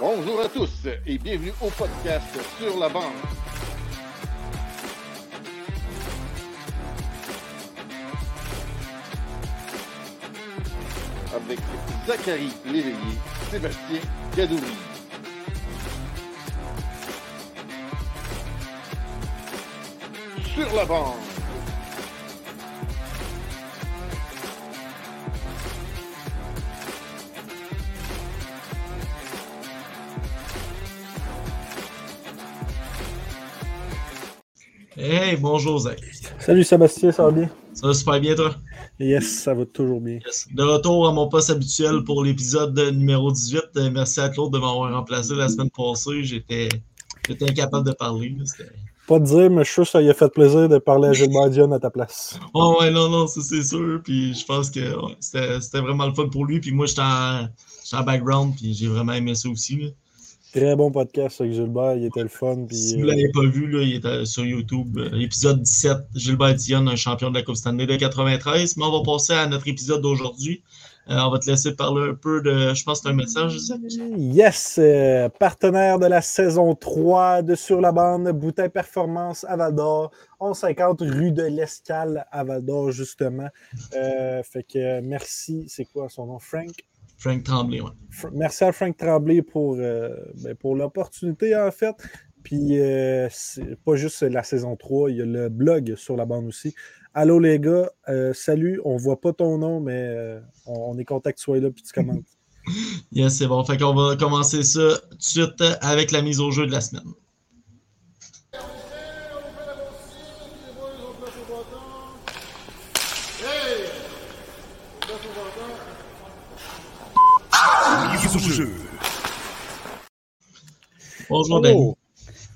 Bonjour à tous et bienvenue au podcast Sur la bande. Avec Zachary Léveillé, Sébastien Gadouri. Sur la bande. Hey, bonjour Zach. Salut Sébastien, ça va bien? Ça va super bien, toi? Yes, ça va toujours bien. Yes. De retour à mon poste habituel pour l'épisode numéro 18. Euh, Merci à Claude de m'avoir remplacé la semaine passée. J'étais incapable de parler. Pas de dire, mais je suis sûr que ça lui a fait plaisir de parler à Gilbert Dion à ta place. Oh, ouais, non, non, ça c'est sûr. Puis je pense que ouais, c'était vraiment le fun pour lui. Puis moi, j'étais en, en background. Puis j'ai vraiment aimé ça aussi. là. Très bon podcast avec Gilbert, il était le fun. Puis, Si vous ne euh, l'avez pas vu, là, il est sur YouTube. euh, épisode 17, Gilbert Dionne, un champion de la Coupe Stanley de 93. Mais on va passer à notre épisode d'aujourd'hui. Euh, on va te laisser parler un peu de. Je pense que c'est un message, Zach. Yes, euh, partenaire de la saison 3 de Sur la bande, Bouteille Performance à Val d'Or, 1150 rue de l'Escale à Val d'Or, justement. Euh, fait que euh, merci, c'est quoi son nom? Frank? Frank Tremblay, ouais. Merci à Frank Tremblay pour, euh, ben, pour l'opportunité, en fait. Puis, euh, c'est pas juste la saison 3, il y a le blog sur la bande aussi. Allô les gars, euh, salut, on voit pas ton nom, mais on, on est content que tu sois là puis tu commentes. Yes, c'est bon. Fait qu'on va commencer ça tout de suite avec la mise au jeu de la semaine. Bonjour, Danny. Oh,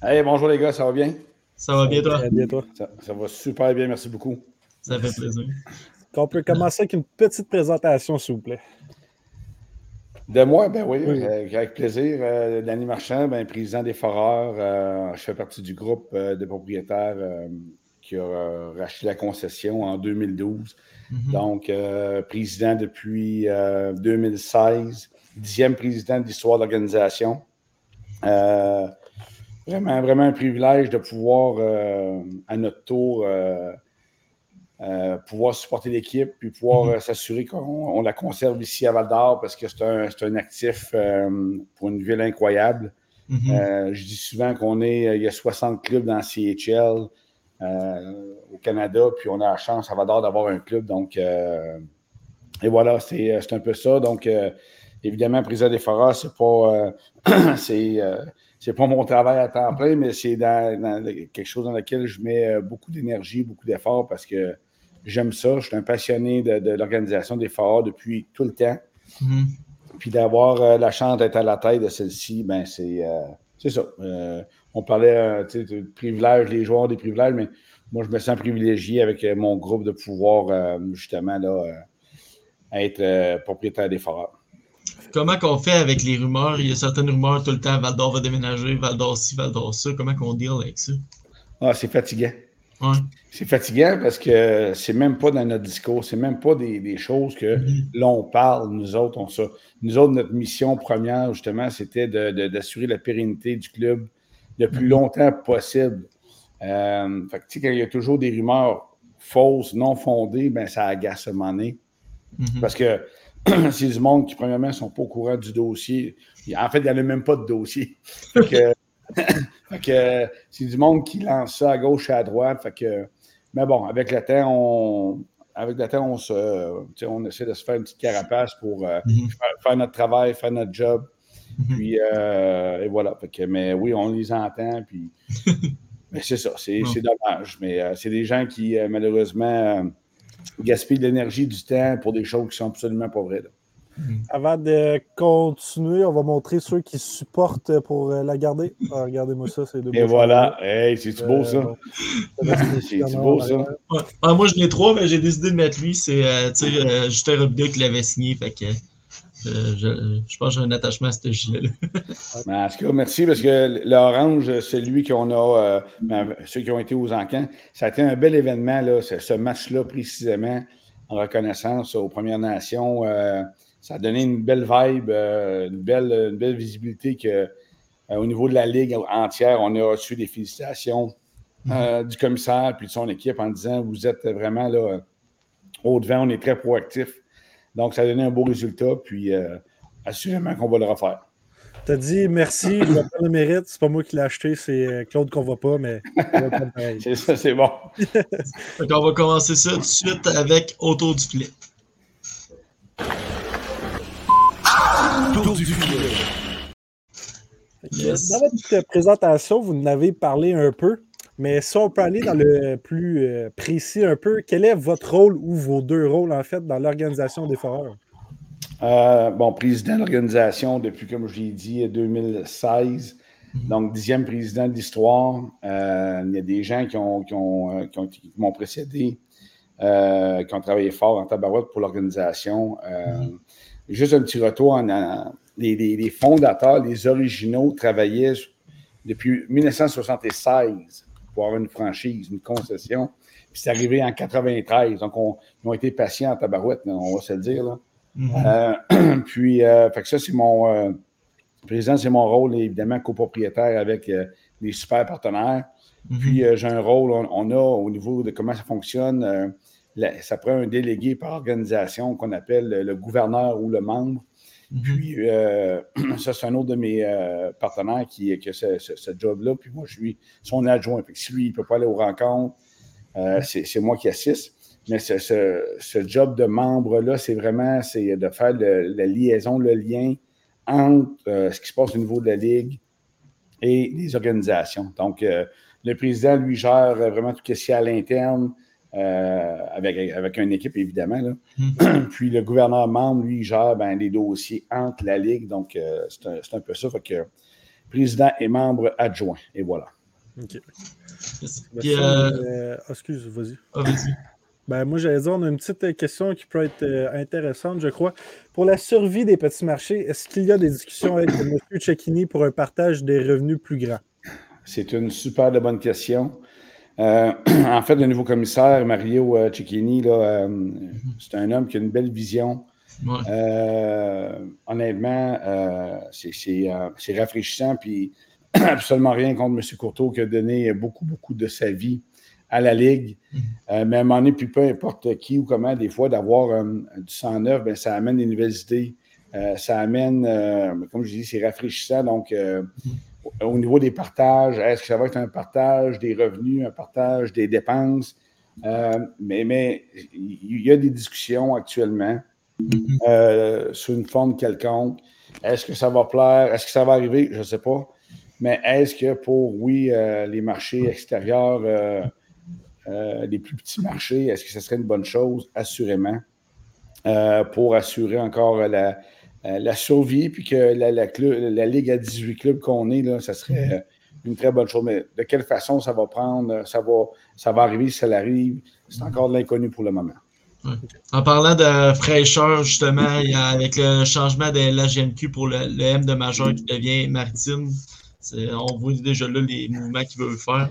Hey, bonjour les gars, ça va bien? Ça va bien, toi? très bien, toi? Ça, ça va super bien, merci beaucoup. Ça fait plaisir. On peut commencer avec une petite présentation, s'il vous plaît. De moi, ben oui, Oui. euh, avec plaisir. Euh, Danny Marchand, ben, président des Foreurs. euh, je fais partie du groupe euh, de propriétaires euh, qui a racheté la concession en 2012. Mhm. Donc, euh, président depuis euh, 2016, dixième président de l'histoire de l'organisation. Euh, vraiment, vraiment un privilège de pouvoir, euh, à notre tour, euh, pouvoir supporter l'équipe, puis pouvoir s'assurer qu'on on la conserve ici à Val d'Or parce que c'est un, un actif pour une ville incroyable. Mhm. Euh, je dis souvent qu'on est, il y a 60 clubs dans CHL au Canada, puis on a la chance à Val d'Or d'avoir un club. Donc, et voilà, c'est c'est un peu ça. Donc, évidemment, président des Foreurs, c'est pas, euh, c'est, euh, c'est pas mon travail à temps plein, mais c'est dans, dans quelque chose dans lequel je mets euh, beaucoup d'énergie, beaucoup d'efforts parce que j'aime ça. Je suis un passionné de, de l'organisation des Foreurs depuis tout le temps. Mhm. Puis d'avoir la chance d'être à la tête de celle-ci, ben c'est c'est ça. On parlait de privilèges, les joueurs des privilèges, mais moi, je me sens privilégié avec mon groupe de pouvoir justement là, être propriétaire des foreurs. Comment qu'on fait avec les rumeurs? Il y a certaines rumeurs tout le temps. Val d'Or va déménager, Val d'Or ci, Val d'Or ça. Comment qu'on deal avec ça? Ah, c'est fatigant. Ouais. C'est fatigant parce que c'est même pas dans notre discours, c'est même pas des, des choses que Mhm. l'on parle, nous autres, on ça. Nous autres, notre mission première, justement, c'était d'assurer la pérennité du club le plus Mhm. longtemps possible. Euh, fait que, tu sais, quand il y a toujours des rumeurs fausses, non fondées, ben ça agace à un moment donné. Mhm. Parce que c'est du monde qui, premièrement, ne sont pas au courant du dossier. En fait, il n'y en a même pas de dossier. Fait que, fait que, c'est du monde qui lance ça à gauche et à droite. Fait que, mais bon, avec le temps, on, avec le temps, on, se, on essaie de se faire une petite carapace pour euh, Mhm. faire, faire notre travail, faire notre job. Mhm. Puis, euh, et voilà. Fait que, mais oui, on les entend. Puis, mais c'est ça, c'est dommage. Mais euh, c'est des gens qui, malheureusement, gaspillent de l'énergie, du temps pour des choses qui sont absolument pas vraies. là. Avant de continuer, on va montrer ceux qui supportent pour euh, la garder. Ah, Regardez-moi ça, c'est deux Et voilà. Hey, c'est-tu beau, ça? Euh, C'est beau, ça? Ouais. Ah, moi, j'en ai trois, mais j'ai décidé de mettre lui. C'est euh, euh, Justin Robida qui l'avait signé. Fait que euh, je, je pense que j'ai un attachement à ce gilet-là. Mais en tout cas, merci parce que l'orange, celui qu'on a, euh, ben, ceux qui ont été aux encans, ça a été un bel événement, là, ce, ce match-là précisément, en reconnaissance aux Premières Nations. Euh, ça a donné une belle vibe, une, belle, une belle visibilité que au niveau de la Ligue entière, on a reçu des félicitations mm-hmm. du commissaire puis de son équipe en disant Vous êtes vraiment là au devant, on est très proactif. Donc, ça a donné un beau résultat, puis assurément qu'on va le refaire. T'as dit merci, je pas le mérite. C'est pas moi qui l'ai acheté, c'est euh, Claude qu'on voit pas, mais c'est ça, c'est bon. on va commencer ça tout de suite avec Autour du filet. Autour du filet. Dans votre présentation, vous en avez parlé un peu, mais si on peut aller dans le plus euh, précis un peu, quel est votre rôle ou vos deux rôles en fait dans l'organisation des foreurs? Euh, bon, président de l'organisation depuis, comme je l'ai dit, 2016. Mhm. Donc, dixième président de l'histoire. Euh, il y a des gens qui, ont, qui, ont, qui, m'ont précédé, qui ont travaillé fort en tabarouette pour l'organisation. Juste un petit retour en, les, fondateurs, les originaux travaillaient depuis 1976 pour avoir une franchise, une concession. Puis c'est arrivé en 93. Donc, on, ils ont été patients en tabarouette, on va se le dire. Là. Euh, puis, euh, fait que ça, c'est mon euh, président, c'est mon rôle, évidemment, copropriétaire avec les super partenaires. Mhm. Puis, j'ai un rôle, on, a au niveau de comment ça fonctionne, ça prend un délégué par organisation qu'on appelle le gouverneur ou le membre. Mhm. Puis, ça, c'est un autre de mes partenaires qui, a ce, job-là. Puis, moi, je suis son adjoint. Fait que si lui, il ne peut pas aller aux rencontres, c'est moi qui assiste. Mais ce, job de membre-là, c'est vraiment c'est de faire la liaison, le lien entre euh, ce qui se passe au niveau de la Ligue et les organisations. Donc, euh, le président, lui, gère vraiment tout ce qui est à l'interne, euh, avec, avec une équipe, évidemment. Mm-hmm. Puis le gouverneur membre, lui, gère ben, les dossiers entre la Ligue. Donc, c'est un, peu ça. Fait que président et membre adjoint. Et voilà. OK. excuse, vas-y. Ah, vas-y. Ben, moi, j'allais dire, on a une petite euh, question qui peut être euh, intéressante, je crois. Pour la survie des petits marchés, est-ce qu'il y a des discussions avec M. Cecchini pour un partage des revenus plus grand? C'est une super de bonne question. Euh, en fait, le nouveau commissaire, Mario Cecchini, c'est un homme qui a une belle vision. honnêtement, c'est rafraîchissant, puis absolument rien contre M. Courteau qui a donné beaucoup, beaucoup de sa vie à la Ligue. Euh, mais à un moment donné, puis peu importe qui ou comment, des fois, d'avoir euh, du sang neuf, ben, ça amène des nouvelles idées. Euh, ça amène, comme je dis, c'est rafraîchissant. Donc. Au niveau des partages, est-ce que ça va être un partage des revenus, un partage des dépenses? mais mais il y a des discussions actuellement mhm. sous une forme quelconque. Est-ce que ça va plaire? Est-ce que ça va arriver? Je ne sais pas. Mais est-ce que pour, oui, les marchés extérieurs, euh, les plus petits marchés, est-ce que ce serait une bonne chose? Assurément. Euh, pour assurer encore la, euh, la survie, puis que la, la, Ligue à 18 clubs qu'on est, là, ça serait une très bonne chose. Mais de quelle façon ça va prendre, ça va, ça va arriver si ça arrive, c'est encore de l'inconnu pour le moment. En parlant de fraîcheur, justement, avec le changement de l'AGMQ pour le, M de majeur qui devient maritime, on voit déjà là les mouvements qu'il veut faire.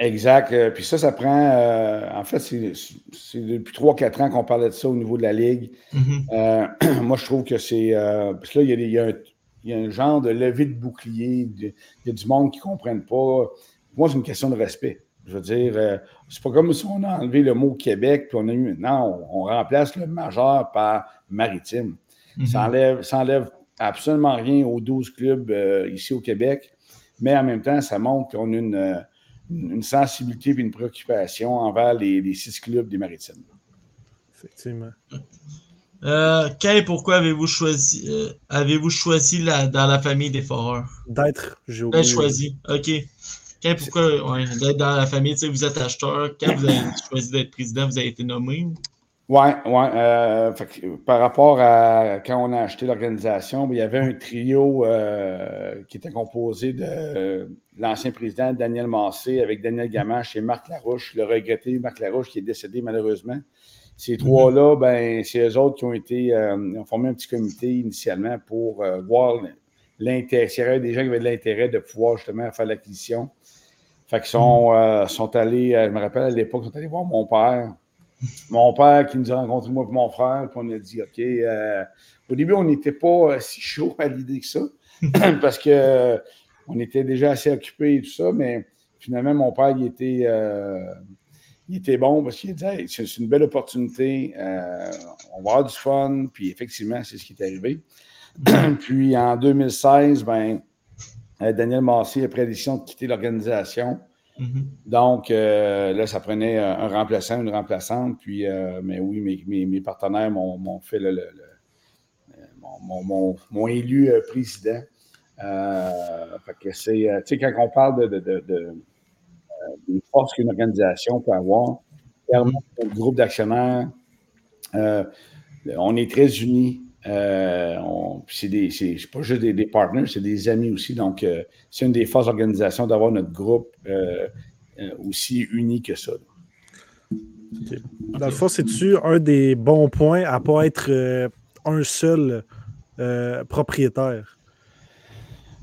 Exact. Euh, puis ça, ça prend. Euh, en fait, c'est depuis 3-4 ans qu'on parlait de ça au niveau de la Ligue. Mm-hmm. Euh, moi, je trouve que c'est. parce que là, il y, a, un, genre de levée de bouclier. Il y a du monde qui ne comprenne pas. Moi, c'est une question de respect. Je veux dire, c'est pas comme si on a enlevé le mot Québec, puis on a eu. Non, on, remplace le majeur par maritime. Mm-hmm. Ça, enlève, ça enlève absolument rien aux 12 clubs ici au Québec, mais en même temps, ça montre qu'on a une une sensibilité et une préoccupation envers les, six clubs des Maritimes. Effectivement. Euh, quand et pourquoi avez-vous choisi, euh, avez-vous choisi dans la famille des foreurs? D'être, j'ai oublié. choisi, OK. Quand et pourquoi d'être dans la famille, vous êtes acheteur, quand vous avez choisi d'être président, vous avez été nommé? Oui, ouais, euh, par rapport à quand on a acheté l'organisation, il y avait un trio euh, qui était composé de l'ancien président Daniel Massé avec Daniel Gamache et Marc Larouche, le regretté Marc Larouche qui est décédé malheureusement. Ces trois-là, ben, c'est eux autres qui ont été euh, ont formé un petit comité initialement pour voir l'intérêt, s'il y avait des gens qui avaient de l'intérêt de pouvoir justement faire l'acquisition. Fait qu'ils sont, sont allés, je me rappelle à l'époque, ils sont allés voir mon père mon père qui nous a rencontrés, moi et mon frère, puis on a dit OK. Euh, au début, on n'était pas si chaud à l'idée que ça, parce que on était déjà assez occupés et tout ça, mais finalement, mon père, il était, il était bon parce qu'il disait c'est une belle opportunité, on va avoir du fun, puis effectivement, c'est ce qui est arrivé. puis en 2016, ben, Daniel Massé a pris la décision de quitter l'organisation. Mm-hmm. Donc, euh, là, ça prenait un remplaçant, une remplaçante. Puis, euh, mais oui, mes, partenaires m'ont fait le, m'ont élu euh, président. fait que c'est, tu sais, quand on parle de, de, de, des forces qu'une organisation peut avoir, clairement, mm-hmm. groupe d'actionnaires, on est très unis. C'est pas juste des, des partenaires, c'est des amis aussi. Donc, c'est une des forces d'organisation d'avoir notre groupe euh, aussi uni que ça. Dans le fond, c'est-tu un des bons points à ne pas être euh, un seul euh, propriétaire?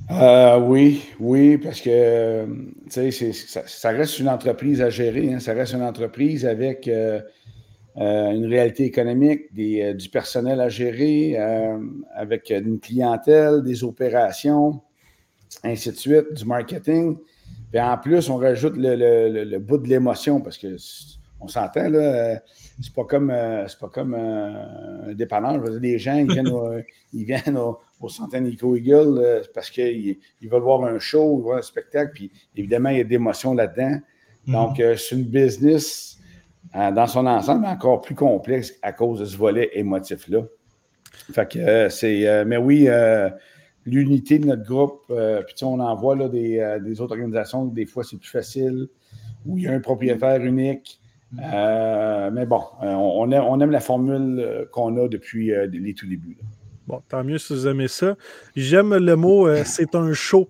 oui, oui, parce que ça, ça, reste une entreprise à gérer. Hein. ça reste une entreprise avec une réalité économique, des, du personnel à gérer, avec une clientèle, des opérations, ainsi de suite, du marketing. Puis en plus, on rajoute le, bout de l'émotion parce que on s'entend, là, c'est pas comme, euh, c'est pas comme euh, un dépanneur. les gens, ils viennent au, ils viennent au, Centre Nico Eagle euh, parce qu'ils ils veulent voir un show, voir un spectacle, puis évidemment, il y a d'émotions là-dedans. Mhm. Donc, c'est une business dans son ensemble encore plus complexe à cause de ce volet émotif-là. Fait que c'est. mais oui, l'unité de notre groupe. Euh, puis on en voit là, euh, des, autres organisations, des fois c'est plus facile, où il y a un propriétaire unique. Euh, mais bon, on, aime, la formule qu'on a depuis les tout débuts. Bon, tant mieux si vous aimez ça. J'aime le mot c'est un show.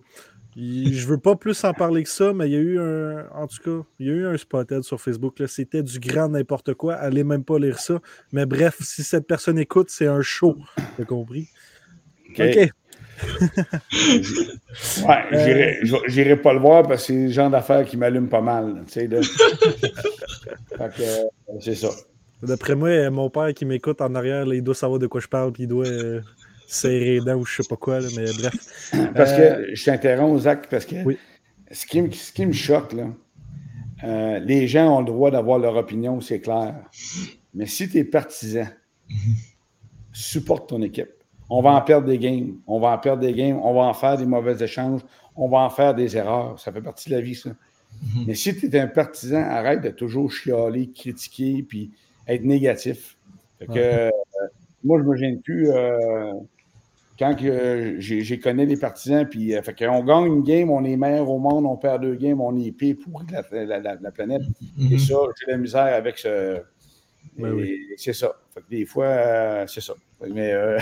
Je veux pas plus en parler que ça, mais il y a eu un. En tout cas, il y a eu un spotted sur Facebook. C'était du grand n'importe quoi. Allez même pas lire ça. Mais bref, si cette personne écoute, c'est un show. T'as compris? OK ouais, j'irai pas le voir parce que c'est le genre d'affaires qui m'allume pas mal. Euh, c'est ça. D'après moi, mon père qui m'écoute en arrière, il doit savoir de quoi je parle, puis il doit euh, serrer les dents ou je sais pas quoi, mais bref. Parce que euh, je t'interromps, Zach, parce que ce, qui, ce, qui, me choque, là, les gens ont le droit d'avoir leur opinion, c'est clair. Mais si tu es partisan, supporte ton équipe. On va en perdre des games. On va en perdre des games. On va en faire des mauvais échanges. On va en faire des erreurs. Ça fait partie de la vie, ça. Mhm. Mais si tu es un partisan, arrête de toujours chialer, critiquer, puis être négatif. que, euh, moi, je ne me gêne plus. Euh, quand j'ai connu des partisans, puis euh, fait qu'on gagne une game, on est meilleur au monde, on perd deux games, on est pire pour la, planète. Et mhm. ça, j'ai la misère avec ce. Ben c'est ça. Des fois, c'est ça. Mais euh,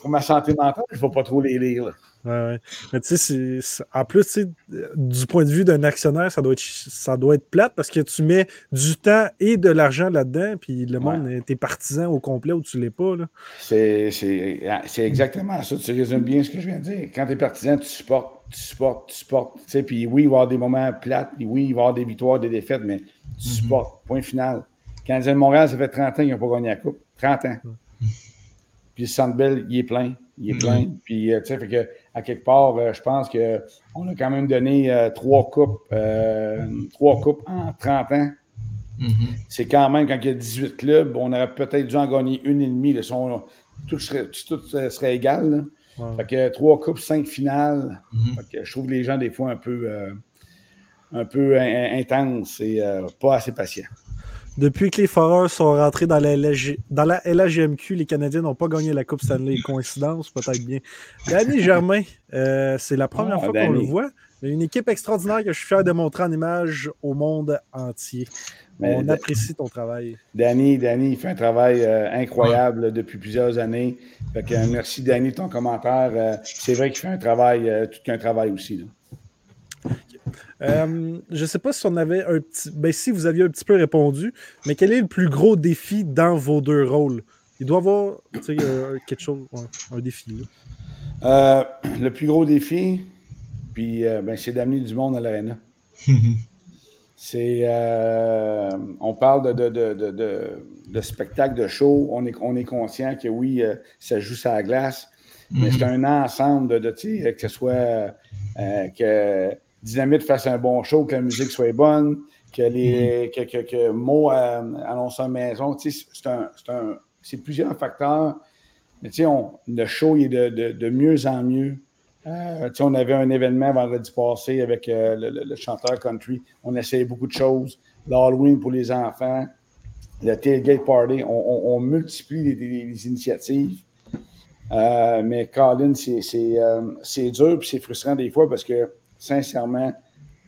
pour ma santé mentale, je ne vais pas trop les lire. Ouais, Mais tu sais, en plus, du point de vue d'un actionnaire, ça doit, être, ça doit être plate parce que tu mets du temps et de l'argent là-dedans, puis le monde, t'es partisan au complet ou tu ne l'es pas. C'est exactement ça. Tu résumes bien ce que je viens de dire. Quand tu es partisan, tu supportes, tu supportes, tu supportes. Puis oui, il va y avoir des moments plates, puis oui, il va y avoir des victoires, des défaites, mais tu mm-hmm. supportes. Point final. Quand de Montréal, ça fait 30 ans qu'ils n'ont pas gagné la Coupe. 30 ans. Puis le Centre il est plein. Il est plein. Puis, euh, tu sais, fait que, à quelque part, euh, je pense qu'on a quand même donné euh, trois coupes, trois coupes en 30 ans. Mm-hmm. C'est quand même, quand il y a 18 clubs, on aurait peut-être dû en gagner une et demie. tout, serait, tout serait égal. Fait que trois coupes, cinq finales. Mm-hmm. fait que je trouve les gens, des fois, un peu, un peu intenses et pas assez patients. Depuis que les Foreurs sont rentrés dans la, dans la LHGMQ, les Canadiens n'ont pas gagné la Coupe Stanley. Coïncidence, peut-être bien. Danny Germain, euh, c'est la première ah, fois qu'on le voit. Une équipe extraordinaire que je suis fier de montrer en image au monde entier. On apprécie ton travail. Danny, Danny, il fait un travail euh, incroyable depuis plusieurs années. Euh, merci, Danny, de ton commentaire. c'est vrai qu'il fait un travail, tout qu'un travail aussi. Euh, je ne sais pas si on avait un petit. Ben, si vous aviez un petit peu répondu, mais quel est le plus gros défi dans vos deux rôles? Il doit y avoir euh, quelque chose, un défi. Euh, le plus gros défi, puis ben, c'est d'amener du monde à l'arena. C'est, on parle de, de, spectacle, de show. On est, on est conscient que oui, ça joue sur la glace, mais c'est mhm. un ensemble de, que ce soit euh, que Dynamite fasse un bon show, que la musique soit bonne, que les mhm. que, que, Mo annonce sa maison. C'est, un, c'est, plusieurs facteurs. Mais on, le show est de, mieux en mieux. Euh, on avait un événement vendredi passé avec euh, le, chanteur country. On essayait beaucoup de choses. L'Halloween pour les enfants, le tailgate party. On, multiplie les, initiatives. Euh, mais Colin, c'est dur et c'est frustrant des fois parce que, sincèrement,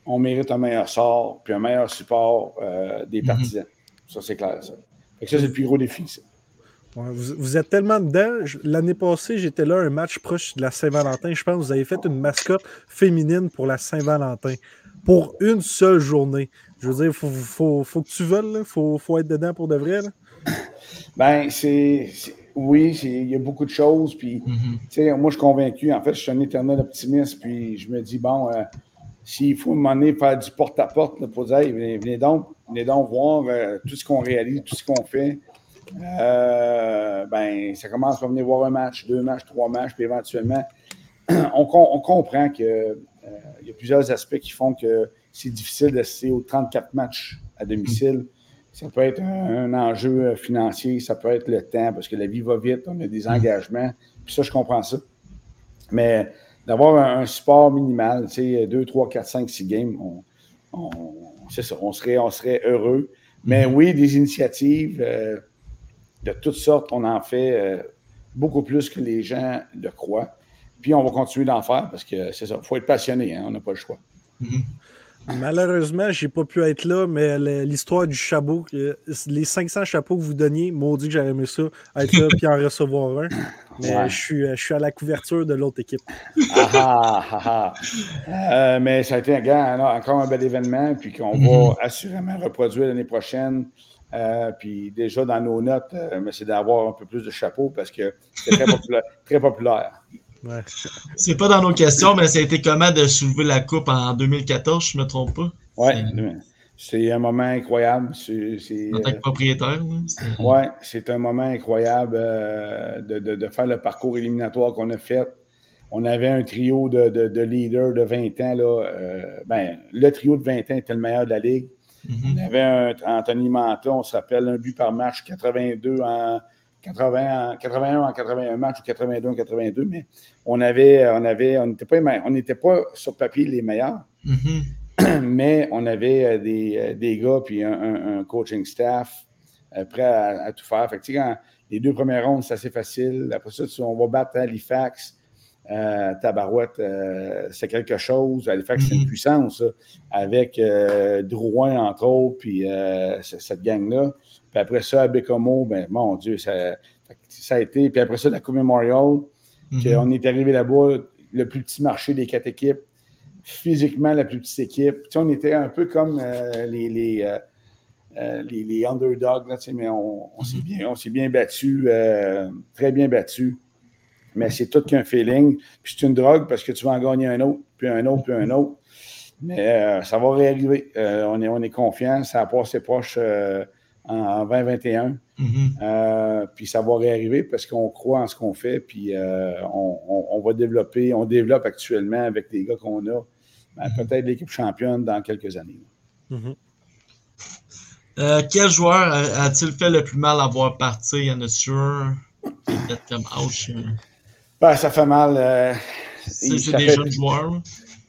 on mérite un meilleur sort puis un meilleur support des mm-hmm. partisans. Ça, c'est clair. Ça. ça, c'est le plus gros défi. Ça vous, êtes tellement dedans. L'année passée, j'étais là, un match proche de la Saint-Valentin. Je pense que vous avez fait une mascotte féminine pour la Saint-Valentin. Pour une seule journée. Je veux dire, il faut, que tu veuilles, il faut, être dedans pour de vrai. Ben, c'est. Oui, il y a beaucoup de choses. Puis, mm-hmm. moi, je suis convaincu. En fait, je suis un éternel optimiste. Puis, je me dis, bon, euh, s'il faut m'emmener faire du porte-à-porte pour dire, venez, donc, venez donc voir euh, tout ce qu'on réalise, tout ce qu'on fait. Euh, ben, ça commence à venir voir un match, deux matchs, trois matchs, puis éventuellement, on, comprend qu'il y a plusieurs aspects qui font que c'est difficile d'assister aux 34 matchs à domicile. Ça peut être un, enjeu euh, financier, ça peut être le temps, parce que la vie va vite, on a des engagements, puis ça, je comprends ça. Mais d'avoir un, support minimal, tu sais, 2, 3, 4, 5, 6 games, on, ça, on serait, on serait heureux. Mais oui, des initiatives de toutes sortes, on en fait euh, beaucoup plus que les gens le croient. Puis on va continuer d'en faire parce que c'est ça, il faut être passionné, hein, on n'a pas le choix. Mm-hmm. Malheureusement, je n'ai pas pu être là, mais l'histoire du chapeau, les 500 chapeaux que vous donniez, maudit que j'aurais aimé ça, être là et en recevoir un. Mais je, suis, je suis à la couverture de l'autre équipe. Ah, ah, ah, euh, mais ça a été encore un bel événement, puis qu'on va mm-hmm. assurément reproduire l'année prochaine. Euh, puis déjà dans nos notes, euh, c'est d'avoir un peu plus de chapeau parce que c'est très, populaire. C'est pas dans nos questions, mais ça a été comment de soulever la coupe en 2014, je ne me trompe pas? Oui, c'est un moment incroyable. en tant que euh, propriétaire. Oui, c'est un moment incroyable de, faire le parcours éliminatoire qu'on a fait. On avait un trio de, leaders de 20 ans. Là, ben, le trio de 20 ans était le meilleur de la Ligue. On avait un Anthony Manta, on s'appelle un but par match, 82 en 80, 81 en 81 matchs ou 82 en 82, mais on avait, on avait, on n'était pas, on n'était pas sur papier les meilleurs, mm-hmm. mais on avait euh, des, euh, des gars puis un, coaching staff euh, prêt à, tout faire. Fait que, les deux premières rondes, c'est assez facile. Après ça, on va battre Halifax. Euh, Tabarouette, euh, c'est quelque chose. Halifax, c'est une mhm. puissance, avec euh, Drouin, entre autres, puis cette gang-là. Puis après ça, à Bécomo, ben, mon Dieu, ça, ça, a été. Puis après ça, la Coupe Memorial, mhm. on est arrivé là-bas, le plus petit marché des quatre équipes, physiquement la plus petite équipe. Tu sais, on était un peu comme les, les, les, underdogs, là, mais on, on s'est mhm. bien, bien battu, très bien battu mais c'est tout qu'un feeling. Puis c'est une drogue parce que tu vas en gagner un autre, puis un autre, puis un autre. Mais euh, ça va réarriver. Euh, on, est, on est confiant. Ça a passé proche euh, en, 2021. Mm-hmm. puis ça va réarriver parce qu'on croit en ce qu'on fait. Puis on, va développer. On développe actuellement avec les gars qu'on a. Ben, mm-hmm. Peut-être l'équipe championne dans quelques années. Mm-hmm. quel joueur a-t-il fait le plus mal à voir partir? Il y en a sûr. Peut-être comme ouch. Ben, ça fait mal. Euh, c'est des jeunes joueurs.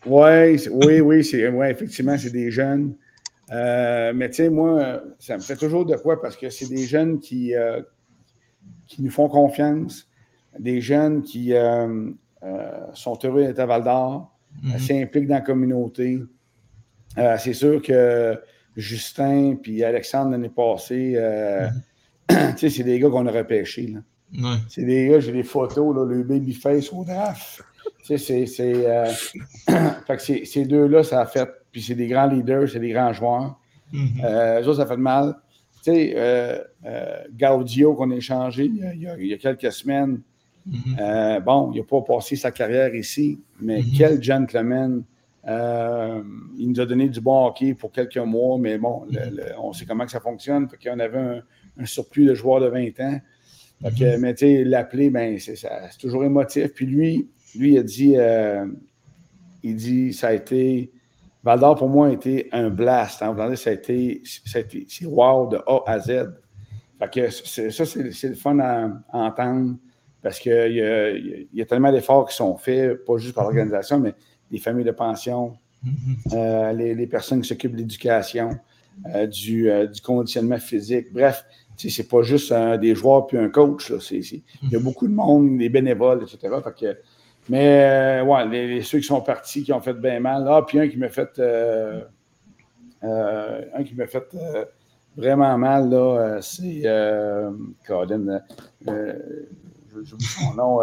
Ouais, oui, oui, ouais, effectivement, c'est des jeunes. Euh, mais tu sais, moi, ça me fait toujours de quoi parce que c'est des jeunes qui, euh, qui nous font confiance, des jeunes qui sont heureux d'être à Val d'Or, mm-hmm. s'impliquent dans la communauté. c'est sûr que Justin puis Alexandre l'année passée, mm-hmm. tu sais, c'est des gars qu'on a repêchés. Là. C'est des gars, j'ai des photos, là, le babyface au draft. c'est. Euh, fait que ces deux-là, ça a fait. Puis c'est des grands leaders, c'est des grands joueurs. Euh, ça, ça fait mal. Tu sais, euh, euh, Gaudio qu'on a échangé il y a, quelques semaines, mm-hmm. bon, il n'a pas passé sa carrière ici, mais mm-hmm. quel gentleman. il nous a donné du bon hockey pour quelques mois, mais bon, on sait comment que ça fonctionne. Fait qu'on avait un, un, surplus de joueurs de 20 ans. Fait que, mais tu sais, l'appeler, ben, c'est toujours émotif. Puis lui, lui, il a dit, il dit, ça a été Val d'Or, pour moi, a été un blast. En ça a été, ça a été c'est wow de A à Z. Fait que ça, c'est le fun à, entendre parce qu'il y, a, y a tellement d'efforts qui sont faits, pas juste par l'organisation, mais les familles de pension, euh, les, personnes qui s'occupent de l'éducation, euh, du, euh, du, conditionnement physique. Bref, c'est pas juste des joueurs puis un coach. Il y a beaucoup de monde, des bénévoles, etc. Fait que mais, euh, ouais, les, ceux qui sont partis, qui ont fait bien mal. Ah, puis un qui m'a fait. Euh, euh, un qui m'a fait vraiment mal, là, c'est. Colin. J'oublie son nom.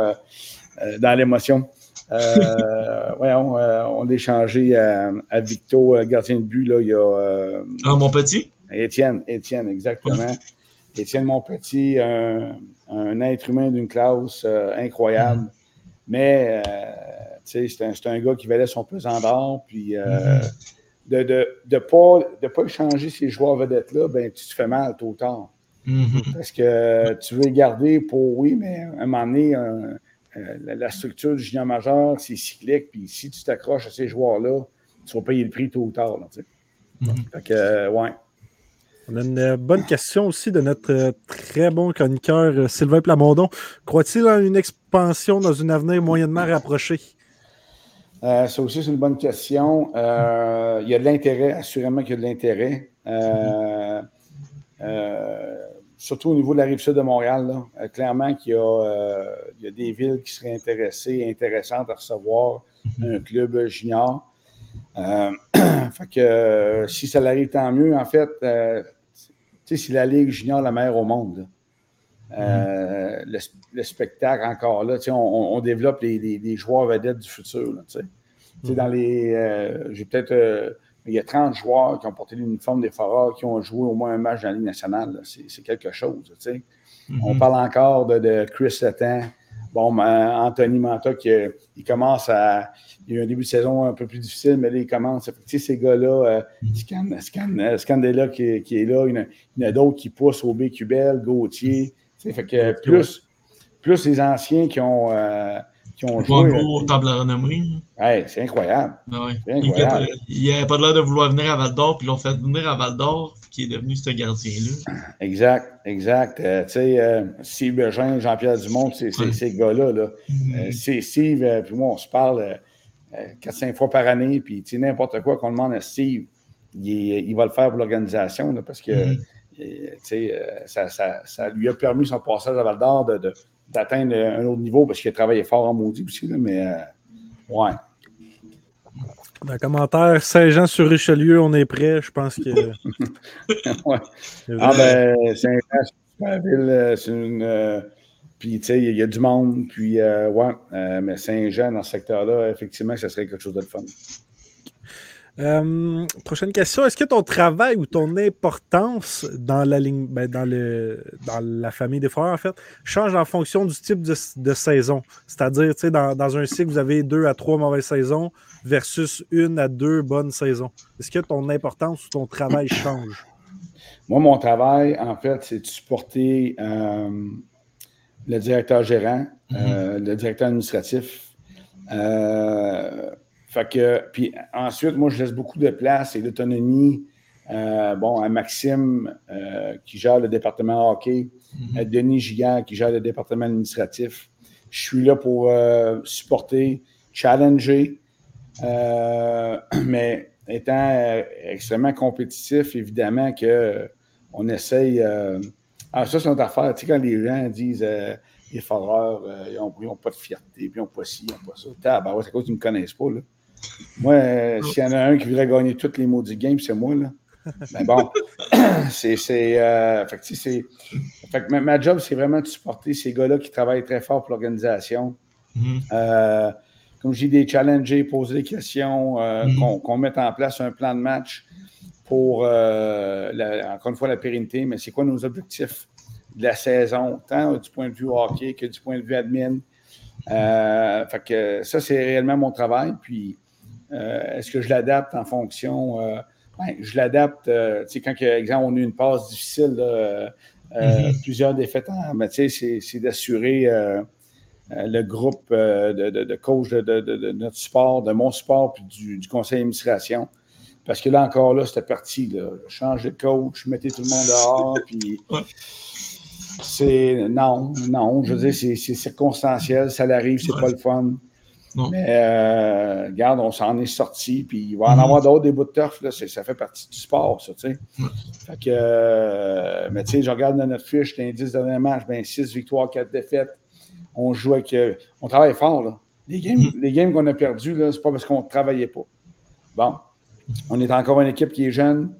dans l'émotion. ouais, on, on a échangé à, à, Victo, gardien de but, là, il y a. ah, mon petit? Étienne, Étienne, exactement. Étienne Monpetit, un, un être humain d'une classe incroyable. Mais, euh, c'est un, un, gars qui valait son pesant d'or. Puis, euh, de ne de, de pas, de pas changer ces joueurs vedettes-là, ben, tu te fais mal tôt ou tard. Mm-hmm. Parce que tu veux les garder pour, oui, mais à un moment donné, euh, la, structure du junior majeur, c'est cyclique. Puis, si tu t'accroches à ces joueurs-là, tu vas payer le prix tôt ou tard. Là, mm-hmm. Fait que, ouais. Une euh, bonne question aussi de notre euh, très bon chroniqueur euh, Sylvain Plamondon. Croit-il en une expansion dans un avenir moyennement rapproché? ça aussi, c'est une bonne question. il y a de l'intérêt, assurément qu'il y a de l'intérêt. surtout au niveau de la rive sud de Montréal. clairement qu'il y, a des villes qui seraient intéressées, intéressantes à recevoir un club junior. fait si ça l'arrive, tant mieux. En fait, tu sais, c'est la Ligue junior la meilleure au monde. Euh, le, spectacle encore là, on, on développe les, joueurs vedettes du futur. Là, dans les. Euh, j'ai peut-être. Euh, il y a 30 joueurs qui ont porté l'uniforme des Forats qui ont joué au moins un match dans la Ligue nationale. C'est quelque chose. On parle encore de, de Chris Letton, Bon, ben, Anthony Manta, qui, il commence à. Il y a eu un début de saison un peu plus difficile, mais là, il commence. Tu sais, ces gars-là, euh, Scan, Scan, euh, Scandella qui, qui, est là, il y en a, d'autres qui poussent au BQBL, Gauthier. Tu sais, fait que plus, plus les anciens qui ont. Euh, qui ont joué. Au table renommée. Ouais, c'est incroyable. Ah incroyable. Il n'avait pas l'air de vouloir venir à Val d'Or, puis ils l'ont fait venir à Val d'Or qui est devenu ce gardien-là. Exact, exact. Euh, tu sais, euh, Steve Bergin, Jean-Pierre Dumont, c'est ces gars-là. Là. Mm-hmm. Euh, c'est Steve, puis moi, on se parle 4-5 fois par année, puis n'importe quoi qu'on demande à Steve, il, va le faire pour l'organisation, parce que mm-hmm. ça, ça, ça, lui a permis son passage à Val d'Or d'atteindre un autre niveau, parce qu'il a travaillé fort en maudit aussi, là, mais ouais. Dans commentaire, Saint-Jean sur Richelieu, on est prêt. Je pense que. ouais. Ah, ben, Saint-Jean, c'est une ville. Euh, c'est une. Euh, puis, tu sais, il y, a du monde. Puis, euh, ouais. mais Saint-Jean, dans ce secteur-là, effectivement, ça serait quelque chose de fun. Euh, prochaine question. Est-ce que ton travail ou ton importance dans la ligne, ben, dans, le, dans la famille des frères, en fait, change en fonction du type de, saison? C'est-à-dire, dans, dans un cycle, vous avez deux à trois mauvaises saisons versus une à deux bonnes saisons. Est-ce que ton importance ou ton travail change? Moi, mon travail, en fait, c'est de supporter euh, le directeur gérant, euh, mm-hmm. le directeur administratif. Fait que, puis ensuite, moi, je laisse beaucoup de place et d'autonomie euh, bon, à Maxime euh, qui gère le département hockey, mhm. à Denis Gigant qui gère le département administratif. Je suis là pour euh, supporter, challenger, mais étant extrêmement compétitif, évidemment qu'on essaye. ah, ça, c'est notre affaire. Tu sais, quand les gens disent les foreurs, ils n'ont pas de fierté, puis ils n'ont pas ci, ils n'ont pas ça. Ben ouais, c'est cause qu'ils ne me connaissent pas. Là. Moi, euh, s'il y en a un qui voudrait gagner tous les mots du game, c'est moi, là. Mais bon, c'est. Euh, fait que ma, job, c'est vraiment de supporter ces gars-là qui travaillent très fort pour l'organisation. Mm-hmm. Euh, comme je dis, des challenger, poser des questions, mm-hmm. qu'on mette en place un plan de match pour, encore une fois, la pérennité, mais c'est quoi nos objectifs de la saison, tant du point de vue hockey que du point de vue admin? fait que ça, c'est réellement mon travail. Puis est-ce que je l'adapte en fonction? Ben, je l'adapte, tu sais, quand, exemple, on a une passe difficile, mm-hmm. plusieurs défaites, mais tu sais, c'est d'assurer le groupe de, de, coach de, notre sport, de mon sport, puis du, conseil d'administration. Parce que là encore, là, c'était parti. Là. Changer de coach, mettez tout le monde dehors, puis. C'est. Non, non. Je veux dire, c'est circonstanciel, ça l'arrive, c'est pas le fun. Mais, euh, regarde, on s'en est sorti, puis il va en mm-hmm. avoir d'autres des bouts de turf, là, ça fait partie du sport, ça, tu sais. Fait que, euh, mais tu sais, je regarde dans notre fiche, les 10 derniers matchs, ben 6 victoires, 4 défaites. On joue avec. Euh, on travaille fort, là. Les games, les games qu'on a perdus, là, c'est pas parce qu'on ne travaillait pas. Bon, on est encore une équipe qui est jeune.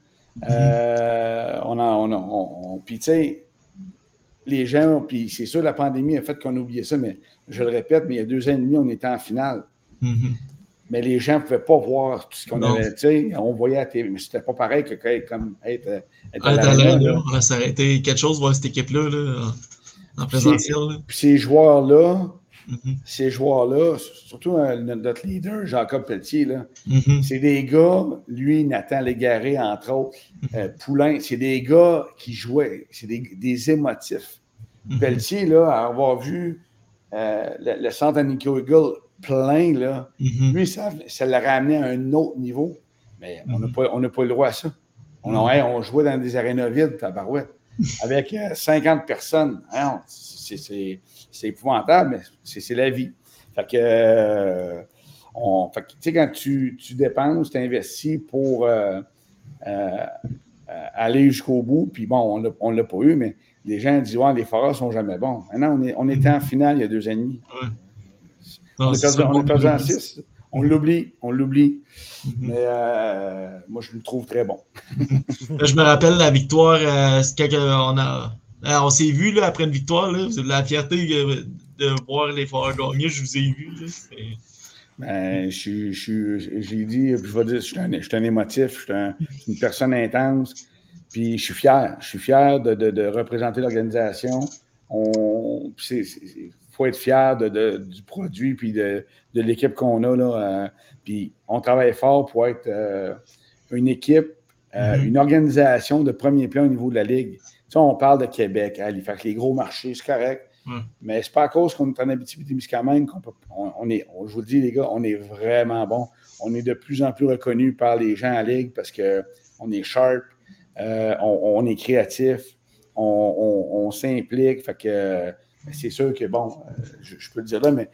Euh, on a, on, puis tu sais, les gens, puis c'est sûr, la pandémie a fait qu'on a oublié ça, mais je le répète, mais il y a deux ans et demi, on était en finale. Mm-hmm. Mais les gens ne pouvaient pas voir tout ce qu'on avait. Tu sais, on voyait à TV, mais c'était pas pareil que comme être, être à la On a s'arrêté quelque chose voir cette équipe-là là, en présentiel. Puis ces joueurs-là, Mm-hmm. Ces joueurs-là, surtout notre leader, Jacob Pelletier, mm-hmm. c'est des gars, lui, Nathan Légaré, entre autres, mm-hmm. euh, Poulain, c'est des gars qui jouaient, c'est des, émotifs. Pelletier, là, à avoir vu euh, le, centre Nico Eagle plein, là, lui, ça, ça l'a ramené à un autre niveau. Mais on n'a pas, pas, le droit à ça. On, on jouait dans des arénas vides, tabarouette, avec 50 personnes. Hein, c'est épouvantable, mais c'est la vie. Fait que, euh, tu sais, quand tu, dépenses, tu investis pour euh, euh, aller jusqu'au bout, puis bon, on ne l'a pas eu, mais les gens disent Ouais, les foreurs sont jamais bons. Maintenant, on, est, on était en finale il y a deux ans et demi. on, est perdu, en six. On l'oublie, on l'oublie. Mm-hmm. Mais moi, je le trouve très bon. je me rappelle la victoire, quand on a euh, on s'est vu là, après une victoire. Là, la fierté de voir les Foreurs gagner, je vous ai vu. Ben, j'ai dit, je vais dire, je suis un, émotif, je suis une personne intense, puis je suis fier. Je suis fier de, représenter l'organisation. Il faut être fier du produit puis de, l'équipe qu'on a. Là, euh, puis on travaille fort pour être euh, une équipe, mm-hmm. une organisation de premier plan au niveau de la Ligue on parle de Québec, Halifax, les gros marchés, c'est correct. Mais c'est pas à cause qu'on est en Abitibi-Témiscamingue qu'on peut. On, est, je vous le dis, les gars, on est vraiment bon. On est de plus en plus reconnu par les gens à la Ligue parce qu'on est sharp, euh, on, est créatif, on, s'implique. Fait que c'est sûr que, bon, euh, je, peux le dire là, mais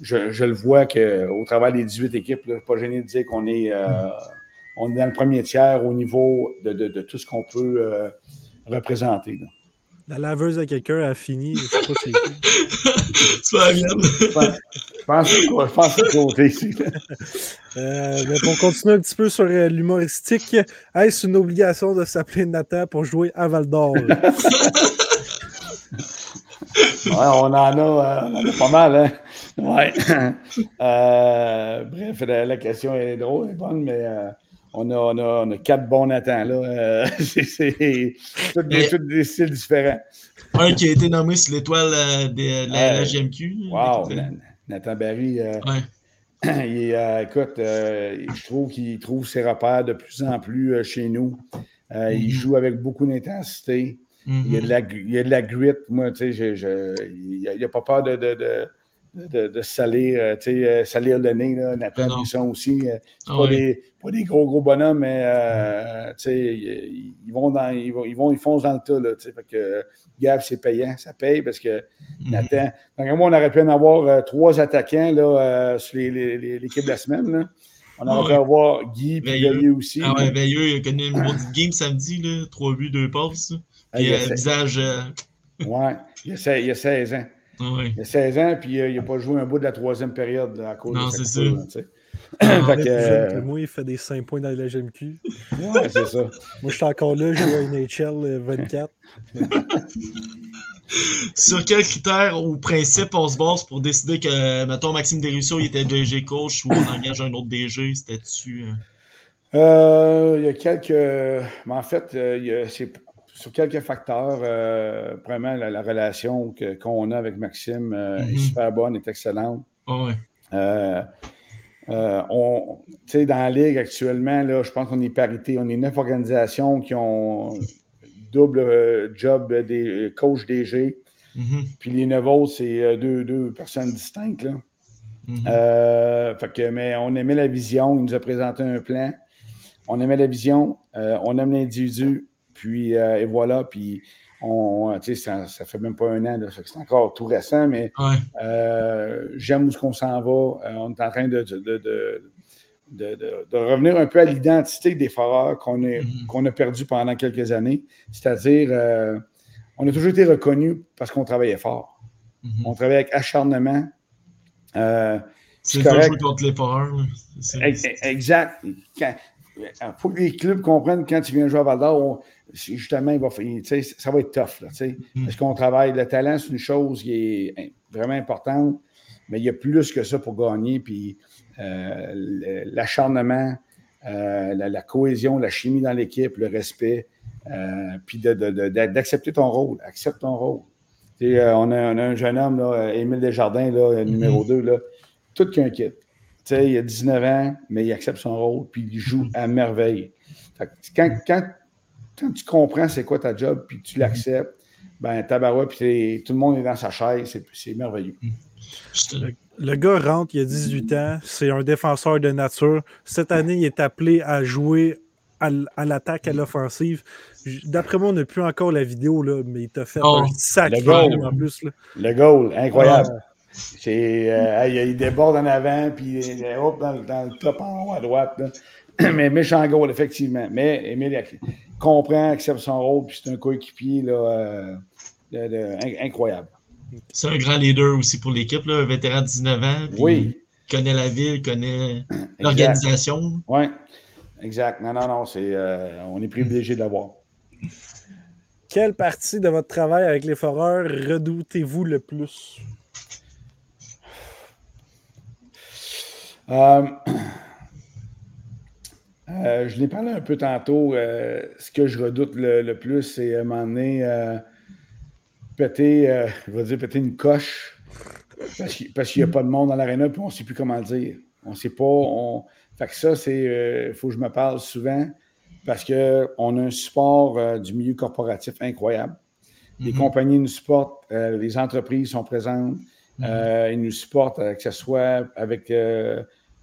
je, le vois qu'au travers des 18 équipes, là, pas gêné de dire qu'on est, euh, on est dans le premier tiers au niveau de, tout ce qu'on peut représenté. La laveuse à quelqu'un a fini. Je sais pas c'est C'est pas la mienne. Je pense que c'est côté ici. Euh, mais pour continuer un petit peu sur euh, l'humoristique, est-ce une obligation de s'appeler Nathan pour jouer à Val d'Or? ouais, on en, a, euh, on en a pas mal, hein? Ouais. Euh, bref, la, la, question est drôle, elle est bonne, mais on a, on, a, quatre bons Nathan. Là. Euh, c'est tous des, styles différents. Un qui a été nommé sur l'étoile euh, de, la, GMQ. Wow, Nathan Barry. Euh, écoute, je trouve qu'il trouve ses repères de plus en plus chez nous. Il mm-hmm. joue avec beaucoup d'intensité. Il, y a de la, il y a de la grit. Moi, tu sais, il n'y a, pas peur de de, de salir, euh, euh, salir le nez. Là. Nathan Bisson aussi. Euh, ah pas, des, pas, des, gros, gros bonhommes, mais euh, ils, ils, vont dans, ils, vont, ils, vont, ils foncent dans le tas. Là, fait que Gav, c'est payant. Ça paye parce que mm. Nathan. Donc, moi, on aurait pu en avoir trois attaquants là, sur l'équipe de la semaine. Là. On aurait pu avoir Guy et Veilleux aussi. Ah ouais, Veilleux, il a connu une bonne game samedi, là, 3 buts, 2 passes. Puis ah, visage. Ouais, il a, il a 16 ans. Il a 16 ans, puis euh, il n'a pas joué un bout de la troisième période à cause non, c'est ça. fait que, euh... Moi, il fait des 5 points dans la GMQ. Ouais, c'est ça. moi, je suis encore là, je joue à NHL 24. Sur quels critères ou principes on se base pour décider que, mettons, Maxime Desruisseaux, il était DG coach ou on engage un autre DG? C'était-tu. Euh? euh... il y a quelques. Mais en fait, c'est sur quelques facteurs. Euh, vraiment, la, relation qu'on a avec Maxime euh, est mhm. super bonne, est excellente. Oh, euh, on, dans la Ligue actuellement, là, je pense qu'on est parité. On est neuf organisations qui ont double euh, job des coachs DG. Mm-hmm. Puis les neuf autres, c'est deux, deux, personnes distinctes. Là. Mm-hmm. fait que, mais on aimait la vision. Il nous a présenté un plan. On aimait la vision. on aime l'individu. Puis, et voilà. Puis, on, ça, ça fait même pas un an, c'est encore tout récent, mais euh, j'aime où qu'on s'en va. Euh, on est en train de, de, revenir un peu à l'identité des foreurs qu'on mm-hmm. a perdu pendant quelques années. C'est-à-dire, euh, on a toujours été reconnus parce qu'on travaillait fort. Mm-hmm. On travaillait avec acharnement. c'est correct. contre les foreurs. Exact. Il faut que les clubs comprennent quand tu viens jouer à Val d'Or, justement, il va, ça va être tough. Là, mm. Parce qu'on travaille. Le talent, c'est une chose qui est hein, vraiment importante, mais il y a plus que ça pour gagner. Puis euh, l'acharnement, euh, la, cohésion, la chimie dans l'équipe, le respect, euh, puis d'accepter ton rôle. Accepte ton rôle. On a, un jeune homme, là, Émile Desjardins, là, numéro 2, mm-hmm. tout qu'un kit. Il a 19 ans, mais il accepte son rôle, puis il joue à merveille. quand, quand quand tu comprends c'est quoi ta job, puis tu l'acceptes, ben tabarouette, puis tout le monde est dans sa chaise, c'est merveilleux. Le, gars rentre, il a 18 ans, c'est un défenseur de nature. Cette année, il est appelé à jouer à, l'attaque, à l'offensive. D'après moi, on n'a plus encore la vidéo, là, mais il t'a fait oh, un sacré en plus. Le goal, incroyable. C'est, euh, il, déborde en avant, puis hop, dans, le top en haut à droite. mais méchant goal, effectivement. Mais Émile comprend, accepte son rôle, puis c'est un coéquipier là, euh, incroyable. C'est un grand leader aussi pour l'équipe, un vétéran de 19 ans. Oui. connaît la ville, connaît l'organisation. Oui, exact. Non, non, non, c'est, euh, on est privilégié de l'avoir. Quelle partie de votre travail avec les foreurs redoutez-vous le plus? Euh, euh, je l'ai parlé un peu tantôt. Euh, ce que je redoute le, plus, c'est à un moment donné péter, je vais dire péter une coche parce qu'il n'y a pas de monde dans l'aréna puis on ne sait plus comment le dire. On ne sait pas. On... Fait que ça, c'est. Il faut que je me parle souvent parce qu'on a un support du milieu corporatif incroyable. Les mm-hmm. compagnies nous supportent, les entreprises sont présentes, mm-hmm. ils nous supportent, que ce soit avec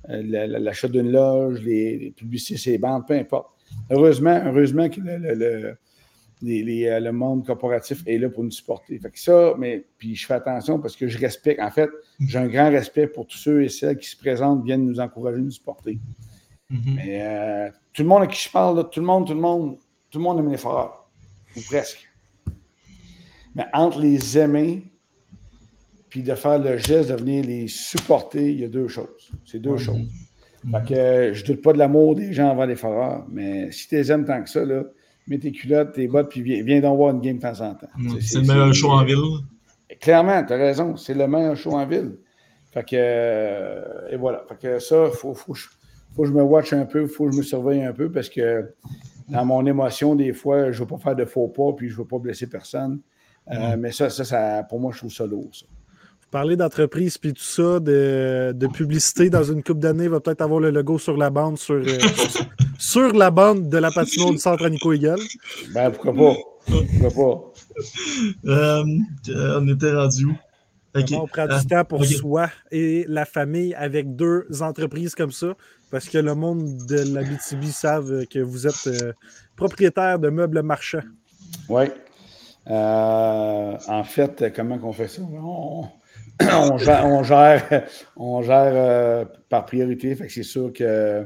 l'achat d'une loge, les, publicités, ces bandes, peu importe. Heureusement, heureusement que le, le, monde corporatif est là pour nous supporter. Fait que ça, mais puis je fais attention parce que je respecte. En fait, j'ai un grand respect pour tous ceux et celles qui se présentent, viennent nous encourager, nous supporter. Mm-hmm. Mais euh, tout le monde à qui je parle, tout le monde, tout le monde, tout le monde aime les foreurs. Ou presque. Mais entre les aimer puis de faire le geste de venir les supporter, il y a deux choses. C'est deux choses. Fait que je doute pas de l'amour des gens envers les foreurs, mais si tu les aimes tant que ça, là, mets tes culottes, tes bottes, puis viens, viens donc voir une game de temps en temps. C'est le meilleur show en ville. Clairement, tu as raison, c'est le meilleur show en ville. Fait que, euh, et voilà. Fait que ça, il faut, faut, faut, que je me watch un peu, il faut que je me surveille un peu parce que dans mon émotion, des fois, je ne veux pas faire de faux pas, puis je ne veux pas blesser personne. Euh, mais ça, ça, ça, pour moi, je trouve ça lourd. Ça parler d'entreprise puis tout ça, de, publicité dans une coupe d'années, va peut-être avoir le logo sur la bande, sur, euh, sur la bande de la patinoire du centre à Nico Egal. Ben, pourquoi pas? Pourquoi pas? Euh, on était rendu où? On prend du temps pour soi et la famille avec deux entreprises comme ça, parce que le monde de la BTB savent que vous êtes euh, propriétaire de meubles marchands. Oui. en fait, comment on fait ça? on on gère, euh, par priorité. C'est sûr que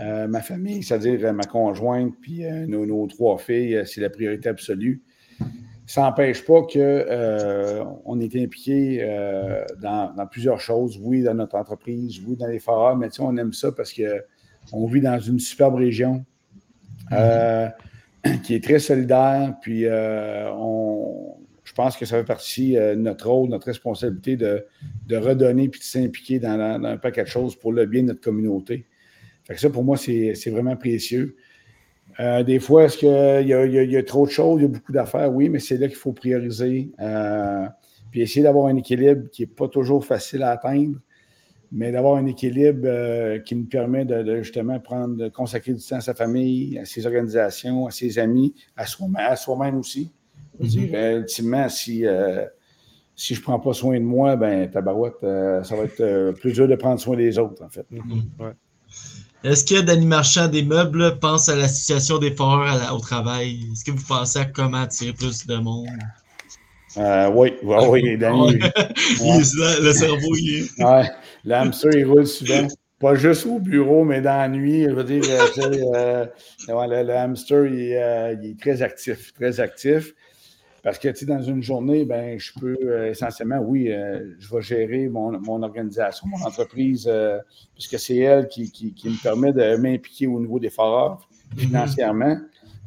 euh, ma famille, c'est-à-dire ma conjointe, puis euh, nos, trois filles, c'est la priorité absolue. Ça n'empêche pas qu'on est impliqué dans, plusieurs choses. Oui, dans notre entreprise, oui, dans les forums, mais on aime ça parce qu'on vit dans une superbe région qui est très solidaire. Puis on, pense que ça fait partie de euh, notre rôle, notre responsabilité de, redonner puis de s'impliquer dans, un paquet de choses pour le bien de notre communauté. Fait que ça, pour moi, c'est vraiment précieux. Euh, des fois, est-ce qu'il y, a trop de choses, il y a beaucoup d'affaires? Oui, mais c'est là qu'il faut prioriser. Euh, puis essayer d'avoir un équilibre qui n'est pas toujours facile à atteindre. mais d'avoir un équilibre qui nous permet de, justement prendre, de consacrer du temps à sa famille, à ses organisations, à ses amis, à soi-même aussi. Mm-hmm. ultimement, si, si je ne prends pas soin de moi, ben tabarouette, ça va être plus dur de prendre soin des autres, en fait. Mm-hmm. Est-ce que Danny Marchand des meubles pense à la situation des foreurs au travail? Est-ce que vous pensez à comment attirer plus de monde? Euh, oui, oui, oui, Danny. le cerveau, il est. Ouais, l'hamster, il roule souvent. Pas juste au bureau, mais dans la nuit. Je veux dire, euh, le, hamster, il, euh, il, est très actif, très actif. Parce que, tu sais, dans une journée, ben, je peux euh, essentiellement, oui, euh, je vais gérer mon, organisation, mon entreprise, euh, puisque c'est elle qui, me permet de m'impliquer au niveau des foreurs financièrement.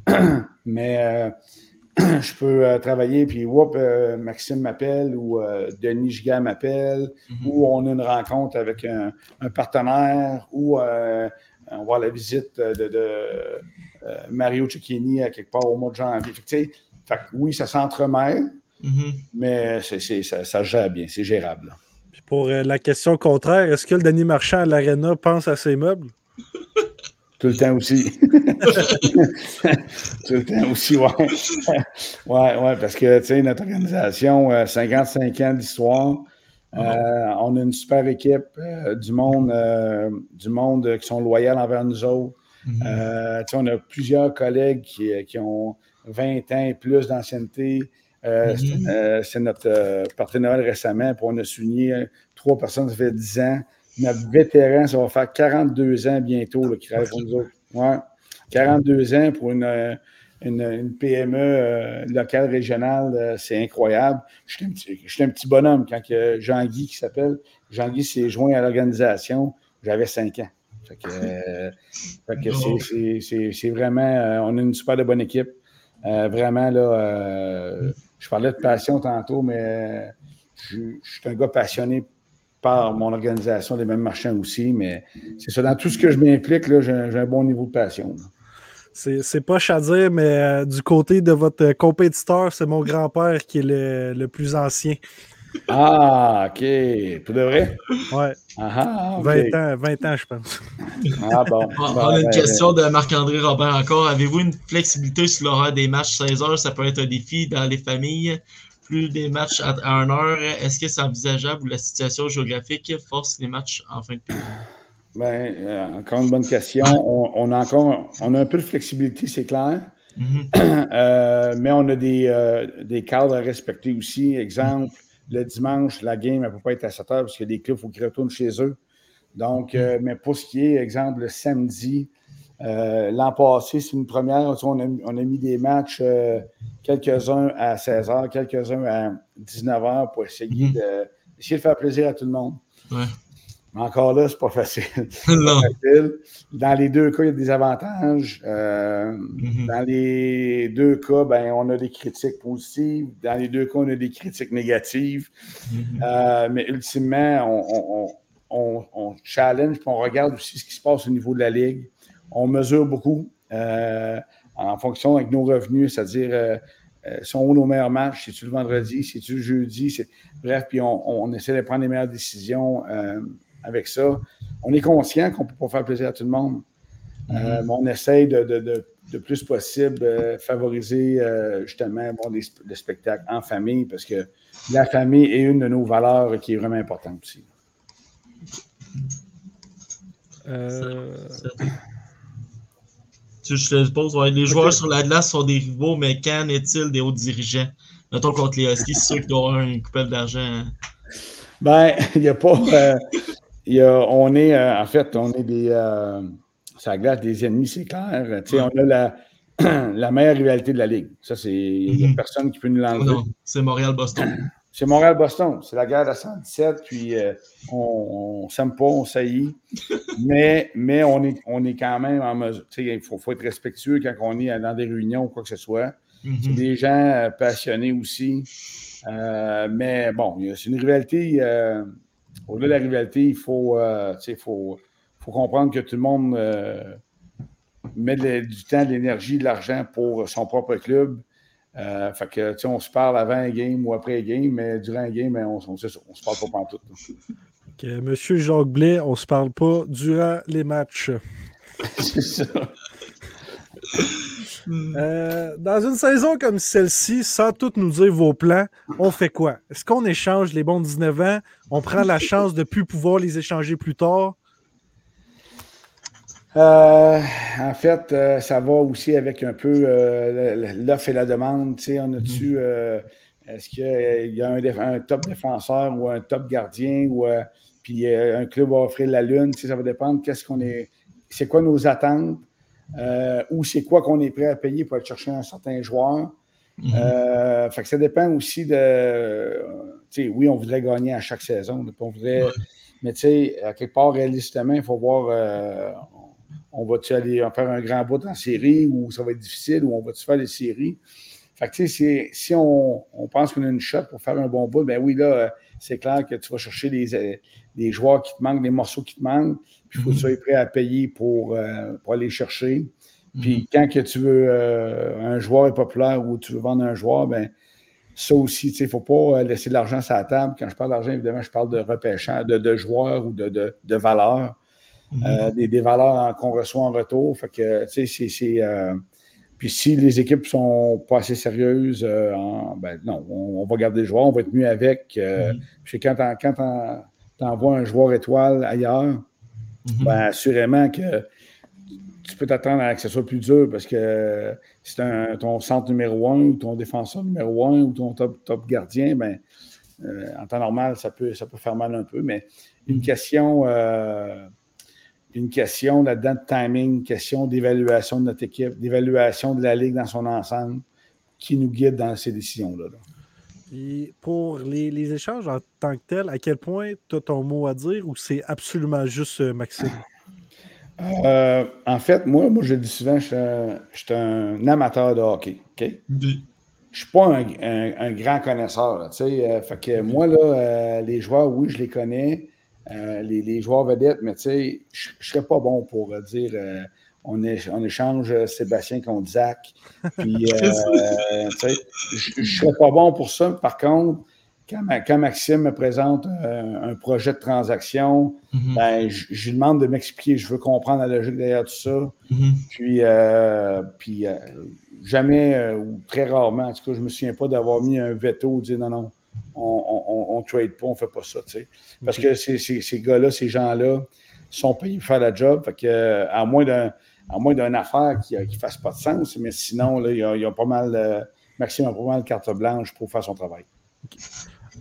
Mais je peux travailler, puis, whoop, Maxime m'appelle ou Denis Giga m'appelle, mm-hmm. ou on a une rencontre avec un, partenaire, ou on va à la visite de, Mario Cecchini à quelque part au mois de janvier. Fait que oui, ça s'entremêle, mm-hmm. mais ça, ça, gère bien, c'est gérable. Puis pour euh, la question contraire, est-ce que le Denis Marchand à l'Arena pense à ses meubles? Tout le temps aussi. Tout le temps aussi, oui. ouais, ouais, parce que, tu sais, notre organisation, 55 euh, ans d'histoire, euh, on a une super équipe, du monde, du monde qui sont loyaux envers nous autres. Mm-hmm. on a plusieurs collègues qui, qui ont 20 ans et plus d'ancienneté. Euh, mhm. euh, c'est notre euh, partenaire récemment. Puis on a souligné trois personnes, ça fait 10 ans. Notre vétéran, ça va faire 42 ans bientôt qui travaille pour nous autres. Ouais. 42 ans pour une, une, PME locale, régionale, c'est incroyable. Je suis un, petit bonhomme quand Jean-Guy, qui s'appelle, Jean-Guy s'est joint à l'organisation, j'avais 5 ans. C'est vraiment, on a une super de bonne équipe. Euh, vraiment, là, euh, je parlais de passion tantôt, mais je, suis un gars passionné par mon organisation, des mêmes marchands aussi, mais c'est ça, dans tout ce que je m'implique, j'ai un bon niveau de passion. C'est pas à dire, mais euh, du côté de votre compétiteur, c'est mon grand-père qui est le, plus ancien. Ah, OK. Pour de vrai? Ouais. 20, ah, ans, 20 ans, je pense. Ah, bon. On, a une ben, question de Marc-André Robert encore. Avez-vous une flexibilité sur l'horaire des matchs 16 heures? Ça peut être un défi dans les familles. Plus des matchs à 1 heure, est-ce que c'est envisageable ou la situation géographique force les matchs en fin de période? Ben, euh, encore une bonne question. On, a encore on a un peu de flexibilité, c'est clair. Mm-hmm. Euh, mais on a des, euh, des cadres à respecter aussi. Exemple, le dimanche, la game, elle ne peut pas être à 7 heures parce qu'il y a des clubs, il faut qu'ils retournent chez eux. Donc, euh, mais pour ce qui est, exemple, le samedi, euh, l'an passé, c'est une première. On a, on a mis des matchs, euh, quelques-uns à 16 h, quelques-uns à 19 h pour essayer, mhm. de, essayer de faire plaisir à tout le monde. Ouais. Encore là, c'est pas facile. pas facile. Dans les deux cas, il y a des avantages. Euh, mhm. Dans les deux cas, ben, on a des critiques positives. Dans les deux cas, on a des critiques négatives. Mhm. Euh, mais ultimement, on, on, on, challenge, puis on regarde aussi ce qui se passe au niveau de la Ligue. On mesure beaucoup euh, en fonction avec nos revenus, c'est-à-dire sont nos meilleurs matchs, c'est-tu le vendredi, c'est-tu le jeudi, bref, puis on, on, essaie de prendre les meilleures décisions avec ça. On est conscient qu'on ne peut pas faire plaisir à tout le monde. Euh, mhm. mais on essaye de, de, plus possible euh, favoriser euh, justement bon, le spectacle en famille parce que la famille est une de nos valeurs qui est vraiment importante aussi. je te pose, les joueurs sur la glace sont des rivaux, mais qu'en est-il des hauts dirigeants? Mettons contre les Huskies, c'est sûr qu'ils doivent avoir une coupelle d'argent. Hein. Ben, il n'y a pas on est, euh, en fait, on est des. Euh, ça glace des ennemis, c'est clair. On a la, la, meilleure rivalité de la Ligue. Ça, c'est. Il n'y a mhm. personne qui peut nous l'enlever. c'est Montréal-Boston. C'est Montréal-Boston. C'est la guerre de 117, puis euh, on ne s'aime pas, on saillit. mais mais on, est, on est quand même en mesure. Il faut, faut, être respectueux quand on est dans des réunions ou quoi que ce soit. Mhm. C'est des gens passionnés aussi. mais bon, c'est une rivalité au-delà de la rivalité, il faut, euh, faut, faut, comprendre que tout le monde euh, met du temps, de l'énergie, de l'argent pour son propre club. Euh, fait que, on se parle avant un game ou après un game, mais durant un game, on, on, on se parle pas tout. Monsieur Jacques Blais, on se parle pas durant les matchs. C'est ça. Euh, dans une saison comme celle-ci, sans tout nous dire vos plans, on fait quoi? Est-ce qu'on échange les bons 19 ans? On prend la chance de ne plus pouvoir les échanger plus tard? Euh, en fait, euh, ça va aussi avec un peu l'offre et la demande. on a-tu. Mm-hmm. Est-ce qu'il y a un, top défenseur ou un top gardien ou puis un club va offrir la lune? Ça va dépendre qu'est-ce qu'on est. C'est quoi nos attentes? Euh, ou c'est quoi qu'on est prêt à payer pour aller chercher un certain joueur. Mhm. Euh, fait que ça dépend aussi de. oui, on voudrait gagner à chaque saison. On voudrait, Mais tu sais, à quelque part, réalistement, il faut voir euh, on va-tu aller faire un grand bout en série ou ça va être difficile ou on va-tu faire les séries. Fait que tu sais, si on, pense qu'on a une shot pour faire un bon bout, ben oui, là, c'est clair que tu vas chercher des, joueurs qui te manquent, des morceaux qui te manquent. Puis il faut que tu sois prêt à payer pour, euh, pour aller chercher. Puis mhm. quand que tu veux euh, un joueur est populaire ou tu veux vendre un joueur, ben ça aussi, il ne faut pas euh, laisser de l'argent sur la table. Quand je parle d'argent, évidemment, je parle de repêchant, de, joueurs ou de, de, valeurs. Mhm. des, valeurs qu'on reçoit en retour. Fait que, tu sais, c'est. Puis si les équipes sont pas assez sérieuses, ben non, on, va garder le joueur, on va être mieux avec. Mhm. Puis quand tu envoies un joueur étoile ailleurs, Mhm. ben, assurément que tu peux t'attendre à ce que ce soit plus dur parce que si c'est ton centre numéro un ou ton défenseur numéro un ou ton top, top gardien, ben, euh, en temps normal, ça peut, ça peut faire mal un peu. Mais une mhm. question, euh, une question là-dedans de timing, une question d'évaluation de notre équipe, d'évaluation de la Ligue dans son ensemble qui nous guide dans ces décisions-là. là et pour les, échanges en tant que tel, à quel point tu as ton mot à dire ou c'est absolument juste euh, Maxime? Euh, en fait, moi, moi, je le dis souvent, je, suis un amateur de hockey. OK? Je ne suis pas un, grand connaisseur. Euh, fait que moi, là, les joueurs, oui, je les connais. Les, joueurs vedettes, mais je ne serais pas bon pour dire on, échange Sébastien contre Zach. Puis, euh, je ne serais pas bon pour ça. Par contre, quand, Maxime me présente un, projet de transaction, mhm. ben, je, lui demande de m'expliquer. Je veux comprendre la logique derrière tout ça. Mhm. Puis, euh, puis euh, jamais, ou très rarement, en tout cas, je ne me souviens pas d'avoir mis un veto, dire non, non, on ne trade pas, on ne fait pas ça. Parce que ces, gars-là, ces gens-là, sont payés pour faire la job. Fait que, à moins d'un à moins d'une affaire qui ne fasse pas de sens. Mais sinon, là, il, y a, pas mal, euh, Maxime a pas mal de carte blanche pour faire son travail.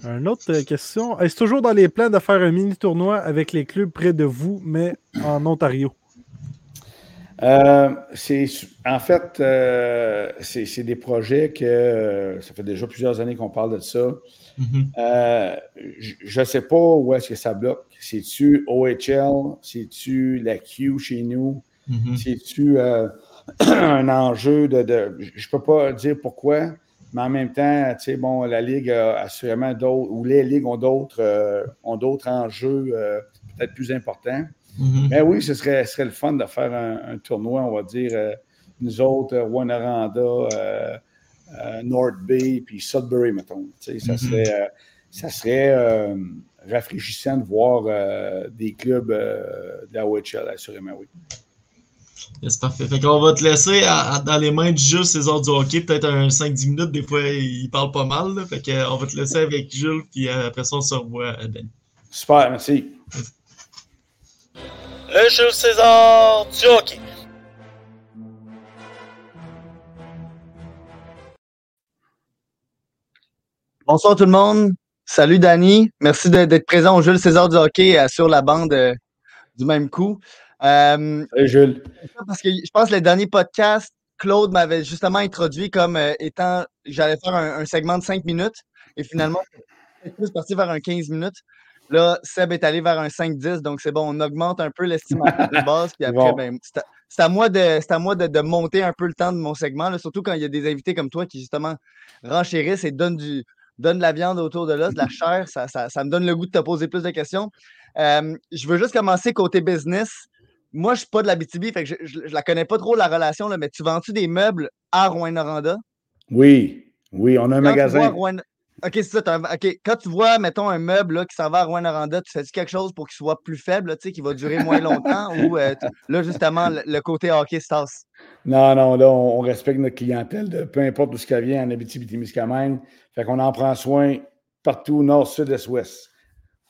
Une autre euh, question. Est-ce toujours dans les plans de faire un mini tournoi avec les clubs près de vous, mais en Ontario? Euh, c'est en fait, c'est des projets que ça fait déjà plusieurs années qu'on parle de ça. Mm-hmm. je ne sais pas où est-ce que ça bloque. C'est-tu OHL? C'est-tu la Q chez nous? Mm-hmm. C'est-tu euh, un enjeu de, Je ne peux pas dire pourquoi, mais en même temps, tu sais, bon, la Ligue a assurément d'autres, ou les Ligues ont d'autres euh, ont d'autres enjeux euh, peut-être plus importants. Mm-hmm. Mais oui, ce serait, serait le fun de faire un, tournoi, on va dire, nous autres, Wanaranda, North Bay, puis Sudbury, mettons. Tu sais, ça mm-hmm. serait, ça serait rafraîchissant de voir des clubs de la OHL, assurément, oui. C'est parfait. Fait qu'on va te laisser dans les mains de Jules César du hockey, peut-être un 5-10 minutes. Des fois, il parle pas mal. Là. Fait qu'on va te laisser avec Jules, puis euh, après ça, on se revoit Ben. Super, merci. Le Jules César du hockey. Bonsoir tout le monde. Salut Danny. Merci d'être présent au Jules César du hockey euh, sur la bande euh, du même coup. Euh, Jules. Parce que je pense que le dernier podcast, Claude m'avait justement introduit comme euh, étant, j'allais faire un, segment de 5 minutes et finalement, c'est plus parti vers un 15 minutes. Là, Seb est allé vers un 5-10, donc c'est bon, on augmente un peu l'estimation de base. Puis après, ben, c'est à, moi, de, à moi de, monter un peu le temps de mon segment, surtout quand il y a des invités comme toi qui justement renchérissent et donnent, du, donnent de la viande autour de l'os, de la chair. Ça, ça, me donne le goût de te poser plus de questions. Euh, je veux juste commencer côté business moi, je suis pas de la BTB, fait que je, ne la connais pas trop la relation, là, mais tu vends-tu des meubles à Rouen-Noranda? Oui, oui, on a un magasin. OK, c'est ça. OK, quand tu vois, mettons, un meuble là, qui s'en va à Rouen-Noranda, tu fais quelque chose pour qu'il soit plus faible, tu sais, qui va durer moins longtemps ou euh, là, justement, le, côté hockey se tasse? Non, non, là, on, respecte notre clientèle, de, peu importe où ce qu'elle vient en Abitibi-Témiscamingue. Fait qu'on en prend soin partout, nord, sud, est, ouest.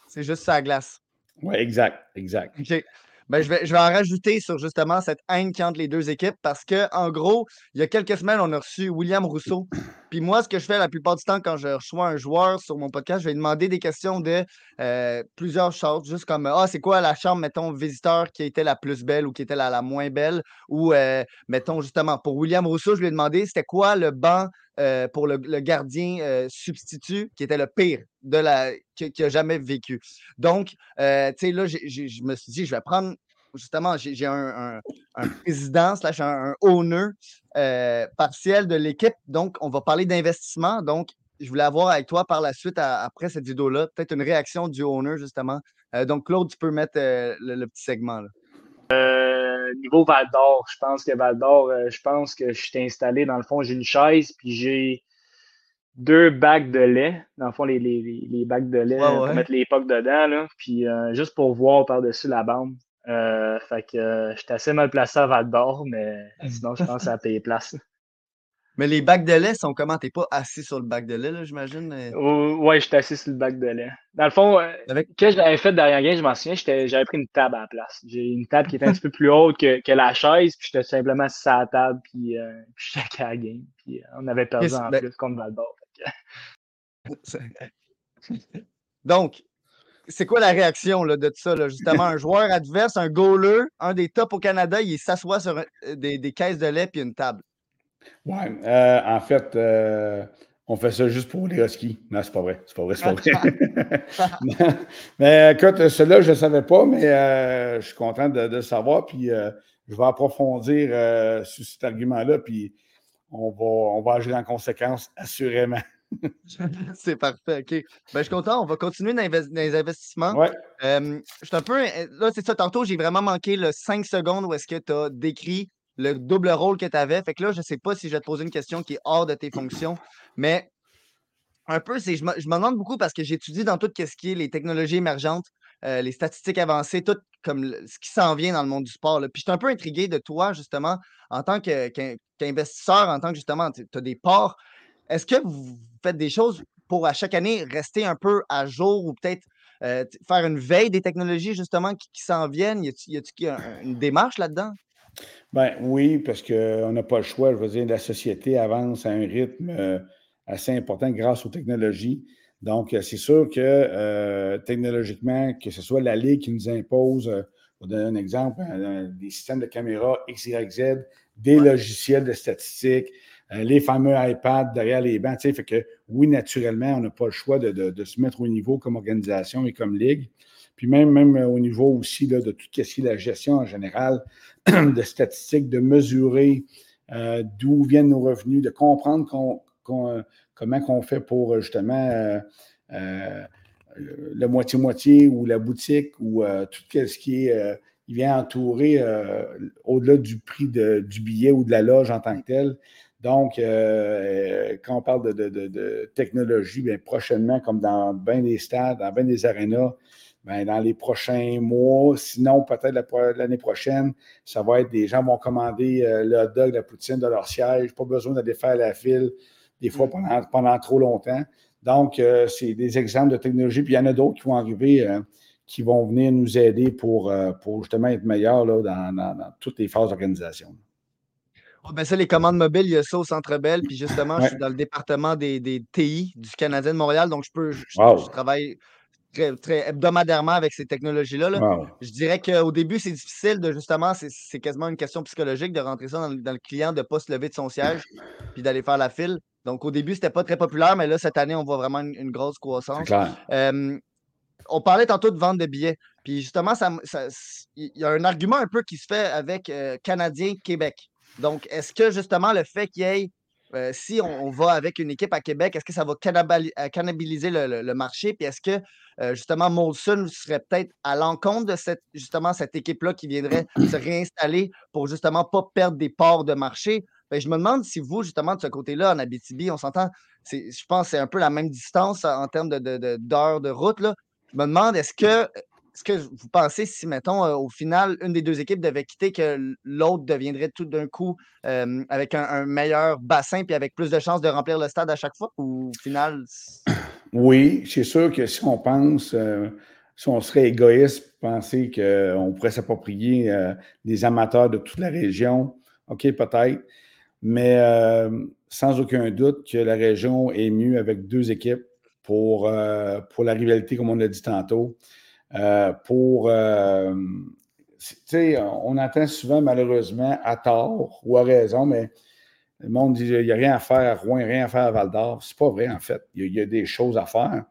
C'est juste sa glace. Oui, exact, exact. OK. Ben, je, vais, je vais en rajouter sur justement cette haine qui entre les deux équipes parce que, en gros, il y a quelques semaines, on a reçu William Rousseau. Puis moi, ce que je fais la plupart du temps quand je reçois un joueur sur mon podcast, je vais demander des questions de euh, plusieurs choses, juste comme Ah, c'est quoi la chambre, mettons, visiteur qui était la plus belle ou qui était la, la moins belle? Ou, euh, mettons, justement, pour William Rousseau, je lui ai demandé c'était quoi le banc euh, pour le, gardien substitut qui était le pire? De la qui, a jamais vécu. Donc, tu sais, là, je me suis dit, je vais prendre justement, j'ai un, président slash un, owner euh, partiel de l'équipe. Donc, on va parler d'investissement. Donc, je voulais avoir avec toi par la suite, après cette vidéo-là, peut-être une réaction du owner, justement. Euh, donc, Claude, tu peux mettre euh, le, petit segment. Là. niveau Val d'Or, je pense que Val d'Or, je pense que je suis installé, dans le fond, j'ai une chaise, puis j'ai deux bacs de lait. Dans le fond, les, les, bacs de lait, pour mettre les pocs dedans, là, puis juste pour voir par-dessus la bande. Euh, fait que euh, j'étais assez mal placé à Val d'Or, mais sinon, je pense à payer place. Mais les bacs de lait sont comment? T'es pas assis sur le bac de lait, là, j'imagine? Euh? Oui, ouais, j'étais assis sur le bac de lait. Dans le fond, Avec... que j'avais fait derrière game, je m'en souviens, j'avais pris une table à la place. J'ai une table qui était un petit peu plus haute que, que la chaise, puis j'étais simplement assis à la table, puis, euh, puis j'étais à la game. Puis on avait perdu en ben plus contre Val d'Or. Donc, c'est quoi la réaction là, de ça? Là? Justement, un joueur adverse, un goaler, un des tops au Canada, il s'assoit sur euh, des, caisses de lait et une table. Oui, euh, en fait, euh, on fait ça juste pour les Huskies. Non, c'est pas vrai. C'est pas vrai, c'est pas vrai. mais écoute, cela, je ne savais pas, mais je suis content de, le savoir. Puis je vais approfondir sur cet argument-là, puis on va, on va agir en conséquence, assurément. c'est parfait, OK. Ben, je suis content. On va continuer dans, les investissements. Ouais. je suis un peu. Là, c'est ça. Tantôt, j'ai vraiment manqué le 5 secondes où est-ce que tu as décrit le double rôle que tu avais. Fait que là, je ne sais pas si je vais te poser une question qui est hors de tes fonctions, mais un peu, c'est, je, me, je me demande beaucoup parce que j'étudie dans tout ce qui est les technologies émergentes, euh, les statistiques avancées, tout comme ce qui s'en vient dans le monde du sport. Puis je suis un peu intrigué de toi, justement, en tant qu'investisseur, en tant que justement, tu as des parts est-ce que vous faites des choses pour à chaque année rester un peu à jour ou peut-être euh, faire une veille des technologies justement qui, s'en viennent? Y a-t-il une démarche là-dedans? Ben oui, parce qu'on n'a pas le choix. Je veux dire, la société avance à un rythme euh, assez important grâce aux technologies. Donc, euh, c'est sûr que technologiquement, que ce soit la Ligue qui nous impose, pour donner un exemple, des systèmes de caméra XYZ, des logiciels de statistiques, euh, les fameux iPads derrière les bancs. Fait que oui, naturellement, on n'a pas le choix de, se mettre au niveau comme organisation et comme ligue. Puis même, même au niveau aussi de tout ce qui est la gestion en général, de statistiques, de mesurer euh, d'où viennent nos revenus, de comprendre comment on fait pour justement euh, le moitié-moitié ou la boutique ou tout ce qui est, il vient entourer au-delà du prix du billet ou de la loge en tant que tel. Donc, euh, quand on parle de, technologie, bien, prochainement, comme dans bien des stades, dans bien des arénas, dans les prochains mois, sinon peut-être l'année prochaine, ça va être des gens vont commander euh, le hot dog, la poutine de leur siège, pas besoin d'aller faire la file des fois mm. pendant, trop longtemps. Donc, euh, c'est des exemples de technologie. Puis il y en a d'autres qui vont arriver, qui vont venir nous aider pour, pour justement être meilleurs là, dans toutes les phases d'organisation. Oh, ben ça, les commandes mobiles, il y a ça au Centre Bell. Puis justement, je suis dans le département des, des, TI du Canadien de Montréal. Donc, je peux je, travaille très, très, hebdomadairement avec ces technologies-là. Je dirais qu'au début, c'est difficile de justement, c'est quasiment une question psychologique de rentrer ça dans, le client, de ne pas se lever de son siège puis d'aller faire la file. Donc, au début, c'était pas très populaire, mais là, cette année, on voit vraiment une, grosse croissance. on parlait tantôt de vente de billets. Puis justement, il y a un argument un peu qui se fait avec euh, Canadien Québec. Donc, est-ce que justement le fait qu'il y ait, euh, si on, va avec une équipe à Québec, est-ce que ça va euh, cannibaliser le, marché? Puis est-ce que euh, justement Molson serait peut-être à l'encontre de cette, justement cette équipe-là qui viendrait se réinstaller pour justement pas perdre des parts de marché? Ben, je me demande si vous, justement, de ce côté-là, en Abitibi, on s'entend, je pense que c'est un peu la même distance en termes d'heures de, de, route. Là. Je me demande, est-ce que est-ce que vous pensez si, mettons, euh, au final, une des deux équipes devait quitter, que l'autre deviendrait tout d'un coup euh, avec un, meilleur bassin puis avec plus de chances de remplir le stade à chaque fois? Ou au final. Oui, c'est sûr que si on pense, euh, si on serait égoïste, penser qu'on pourrait s'approprier des amateurs de toute la région, OK, peut-être. Mais sans aucun doute que la région est mieux avec deux équipes pour, pour la rivalité, comme on l'a dit tantôt. Euh, pour. Euh, on entend souvent, malheureusement, à tort ou à raison, mais le monde dit il n'y a rien à faire à Rouen, rien à faire à Val d'Or. C'est pas vrai, en fait. Il y, a, des choses à faire.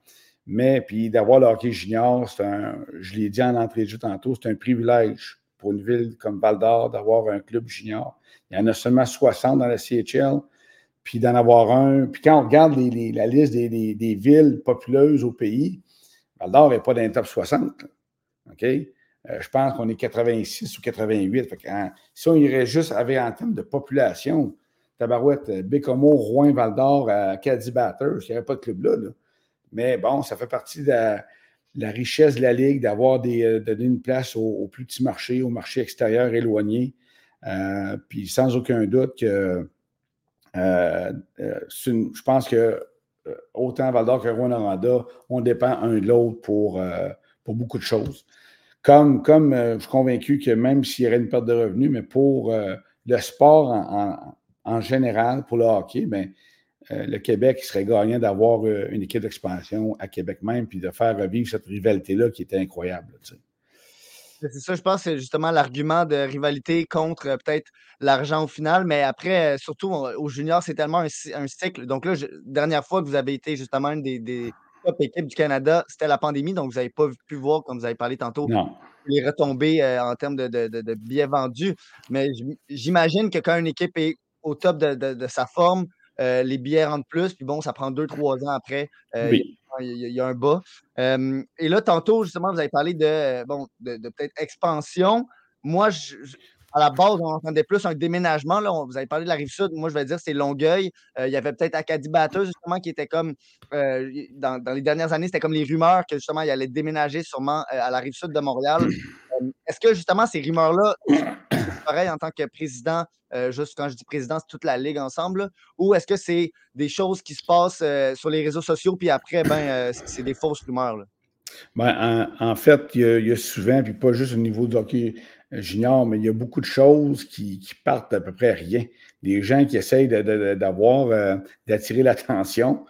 Mais puis d'avoir le hockey junior, un, je l'ai dit en entrée de jeu tantôt, c'est un privilège pour une ville comme Val d'Or d'avoir un club junior. Il y en a seulement 60 dans la CHL, puis d'en avoir un. Puis quand on regarde la liste des, villes populeuses au pays, Val d'Or n'est pas dans les top 60. OK? Euh, je pense qu'on est 86 ou 88. si on irait juste avec en termes de population, Tabarouette, euh, Bécomo, Rouen, Val d'Or, Caddy Batters, il n'y aurait pas de club là, Mais bon, ça fait partie de la, richesse de la Ligue d'avoir des, euh, donné une place au, plus petit marché, au marché extérieur éloigné. puis sans aucun doute que je pense que euh, autant Val d'Or que Rouen-Noranda, on dépend un de l'autre pour, euh, beaucoup de choses. Comme, euh, je suis convaincu que même s'il y aurait une perte de revenus, mais pour le sport en, général, pour le hockey, bien, le Québec serait gagnant d'avoir une équipe d'expansion à Québec même, puis de faire revivre cette rivalité-là qui était incroyable. C'est ça, je pense, c'est justement l'argument de rivalité contre euh, peut-être l'argent au final. Mais après, euh, surtout au junior, c'est tellement un, cycle. Donc là, dernière fois que vous avez été justement une des, top équipes du Canada, c'était la pandémie. Donc vous n'avez pas pu voir, comme vous avez parlé tantôt, les retombées euh, en termes de, billets vendus. Mais j'imagine que quand une équipe est au top de, sa forme, les billets rentrent plus. Puis bon, ça prend deux, trois ans après. oui il y, a un bas. et là, tantôt, justement, vous avez parlé de, bon, de, peut-être expansion. Moi, à la base, on entendait plus un déménagement. Là. vous avez parlé de la rive sud. Moi, je vais dire c'est Longueuil. Euh, il y avait peut-être Acadie justement, qui était comme. Euh, dans, les dernières années, c'était comme les rumeurs que justement, il allait déménager sûrement euh, à la rive sud de Montréal. Est-ce que justement, ces rumeurs-là, pareil en tant que président, euh, juste quand je dis président, c'est toute la ligue ensemble, ou est-ce que c'est des choses qui se passent euh, sur les réseaux sociaux, puis après, ben, euh, c'est des fausses rumeurs? Ben, en, fait, il y, a, souvent, puis pas juste au niveau du hockey junior, mais il y a beaucoup de choses qui, partent à peu près à rien. Des gens qui essayent d'avoir, d'attirer l'attention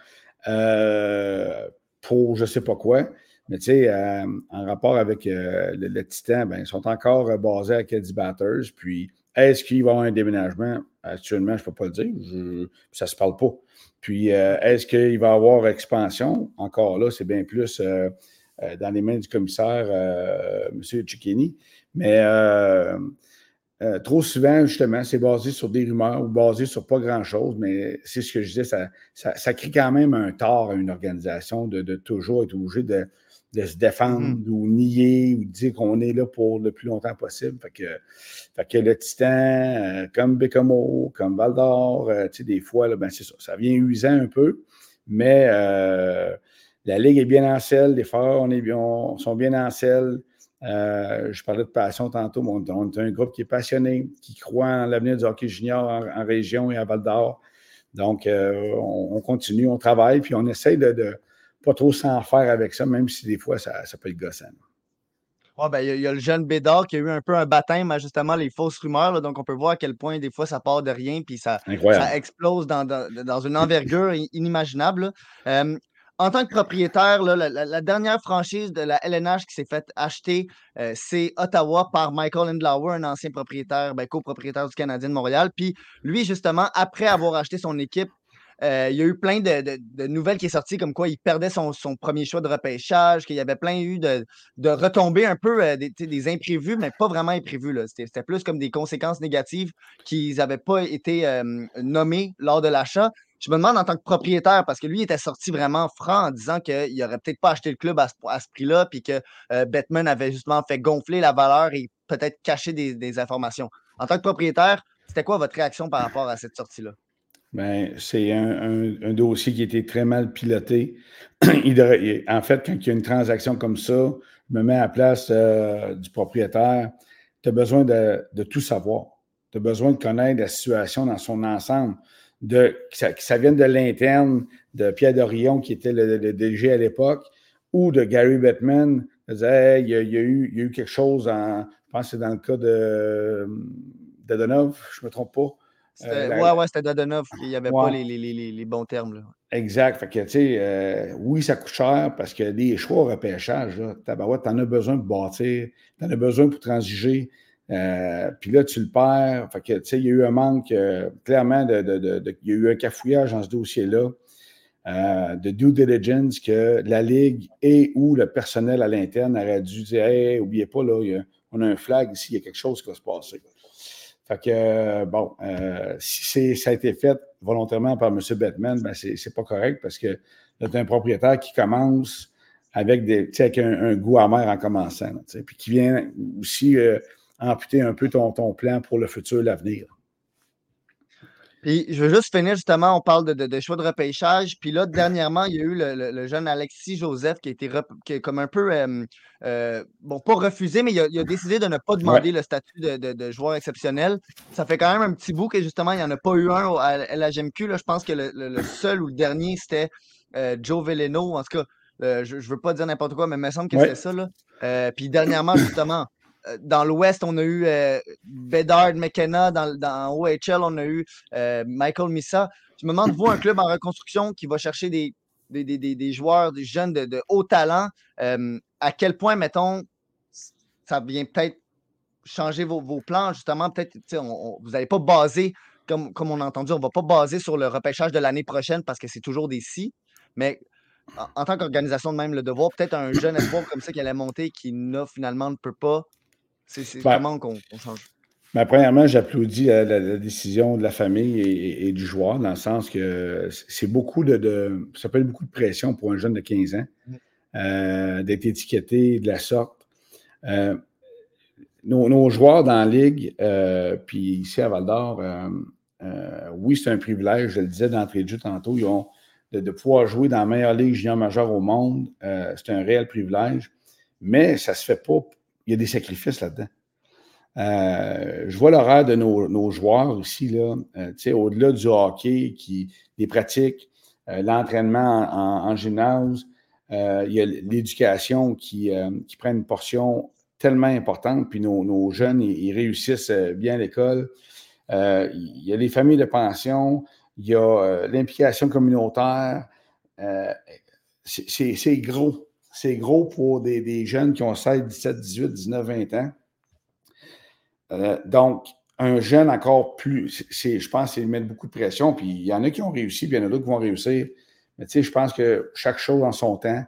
pour je ne sais pas quoi. Mais tu sais, en rapport avec le, Titan, ben, ils sont encore basés à Caddy Batters. Puis est-ce qu'il va y avoir un déménagement? Actuellement, je ne peux pas le dire. ça ne se parle pas. Puis, euh, est-ce qu'il va y avoir expansion? Encore là, c'est bien plus euh, euh, dans les mains du commissaire, M. Cicchini. Mais trop souvent, justement, c'est basé sur des rumeurs ou basé sur pas grand-chose. Mais c'est ce que je disais, ça, ça, crée quand même un tort à une organisation de, de toujours être obligé de de se défendre mm-hmm. ou nier ou dire qu'on est là pour le plus longtemps possible. Fait que, fait que le Titan, euh, comme Bécamo, comme Val d'Or, euh, tu sais, des fois, là, ben, c'est ça. Ça vient usant un peu, mais euh, la Ligue est bien en selle, les forts on est bien, sont bien en selle. je parlais de passion tantôt, mais on, est un groupe qui est passionné, qui croit en l'avenir du hockey junior en, région et à Val d'Or. Donc, on, continue, on travaille, puis on essaye de pas trop s'en faire avec ça, même si des fois, ça, ça peut être gossant. ben, il, y a, le jeune Bédard qui a eu un peu un baptême à justement les fausses rumeurs. donc, on peut voir à quel point des fois ça part de rien puis ça, ça explose dans, dans, une envergure inimaginable. Euh, en tant que propriétaire, la, dernière franchise de la LNH qui s'est faite acheter, euh, c'est Ottawa par Michael Endlauer, un ancien propriétaire, ben, copropriétaire du Canadien de Montréal. Puis lui, justement, après avoir acheté son équipe, euh, il y a eu plein de, nouvelles qui sont sorties comme quoi il perdait son, premier choix de repêchage, qu'il y avait plein eu de, retombées un peu euh, des, imprévus, mais pas vraiment imprévus. C'était plus comme des conséquences négatives qui n'avaient pas été euh, nommées lors de l'achat. Je me demande en tant que propriétaire, parce que lui était sorti vraiment franc en disant qu'il n'aurait peut-être pas acheté le club à ce, prix-là, puis que Batman avait justement fait gonfler la valeur et peut-être cacher des informations. En tant que propriétaire, C'était quoi votre réaction par rapport à cette sortie-là? Ben, c'est un, dossier qui a été très mal piloté. en fait, quand il y a une transaction comme ça, je me mets à la place euh, du propriétaire. Tu as besoin de, tout savoir. Tu as besoin de connaître la situation dans son ensemble. De, que, ça, vienne de l'interne de Pierre Dorion, qui était le, DG à l'époque, ou de Gary Bettman. il, y a, eu, quelque chose, en, je pense que c'est dans le cas de Donov, je ne me trompe pas. Euh, ouais, ouais, c'était Dodonov. Il n'y avait pas les, bons termes. Là. Exact. Fait que, tu sais, euh, oui, ça coûte cher parce que des choix au repêchage, tu en as besoin pour bâtir, tu en as besoin pour transiger. Euh, puis là, tu le perds. Fait que, tu sais, il y a eu un manque, clairement, de, il y a eu un cafouillage dans ce dossier-là. de due diligence que la Ligue et ou le personnel à l'interne aurait dû dire Hey, oubliez pas, là, on a un flag ici, il y a quelque chose qui va se passer. Fait que, euh, bon, euh, si ça a été fait volontairement par M. Batman, ben c'est pas correct parce que tu un propriétaire qui commence avec, des, avec un, goût amer en commençant, puis qui vient aussi euh, amputer un peu ton, ton plan pour le futur, l'avenir. Puis je veux juste finir justement, on parle de, choix de repêchage. Puis là, dernièrement, il y a eu le, jeune Alexis Joseph qui a été comme un peu, euh, bon, pas refusé, mais il a, décidé de ne pas demander le statut de, joueur exceptionnel. Ça fait quand même un petit bout que justement, il n'y en a pas eu un à LHMQ. Là. Je pense que le, seul ou le dernier, c'était euh, Joe Veleno. En tout cas, euh, je ne veux pas dire n'importe quoi, mais il me semble que c'était ça. Là. puis dernièrement, justement, euh, dans l'Ouest, on a eu euh, Bedard McKenna. Dans, dans, OHL, on a eu euh, Michael Missa. Je me demande, vous, un club en reconstruction qui va chercher des, des, joueurs, des jeunes de, haut talent, à quel point, mettons, ça vient peut-être changer vos, plans, justement, peut-être, vous n'allez pas baser, comme, comme on a entendu, on ne va pas baser sur le repêchage de l'année prochaine parce que c'est toujours des si, mais en, tant qu'organisation de même, le devoir, peut-être un jeune espoir comme ça qui allait monter, qui n'a finalement ne peut pas c'est ben, comment qu'on change? Ben, premièrement, j'applaudis la, décision de la famille et, du joueur, dans le sens que c'est beaucoup de, Ça peut être beaucoup de pression pour un jeune de 15 ans mmh. euh, d'être étiqueté de la sorte. Euh, nos, joueurs dans la ligue, euh, puis ici à Val d'Or, oui, c'est un privilège, je le disais d'entrée de jeu tantôt, ils ont de, pouvoir jouer dans la meilleure ligue junior majeure au monde. c'est un réel privilège, mais ça ne se fait pas il y a des sacrifices là-dedans. Euh, je vois l'horaire de nos, joueurs aussi, là, euh, au-delà du hockey, qui, des pratiques, euh, l'entraînement en, gymnase, il y a l'éducation qui, qui, prend une portion tellement importante, puis nos, jeunes, ils, réussissent bien à l'école. il y a les familles de pension, il y a l'implication communautaire. c'est gros c'est gros pour des, jeunes qui ont 16, 17, 18, 19, 20 ans. Euh, donc, un jeune encore plus, je pense qu'il met beaucoup de pression. Puis il y en a qui ont réussi, puis il y en a d'autres qui vont réussir. Mais tu sais, je pense que chaque chose en son temps.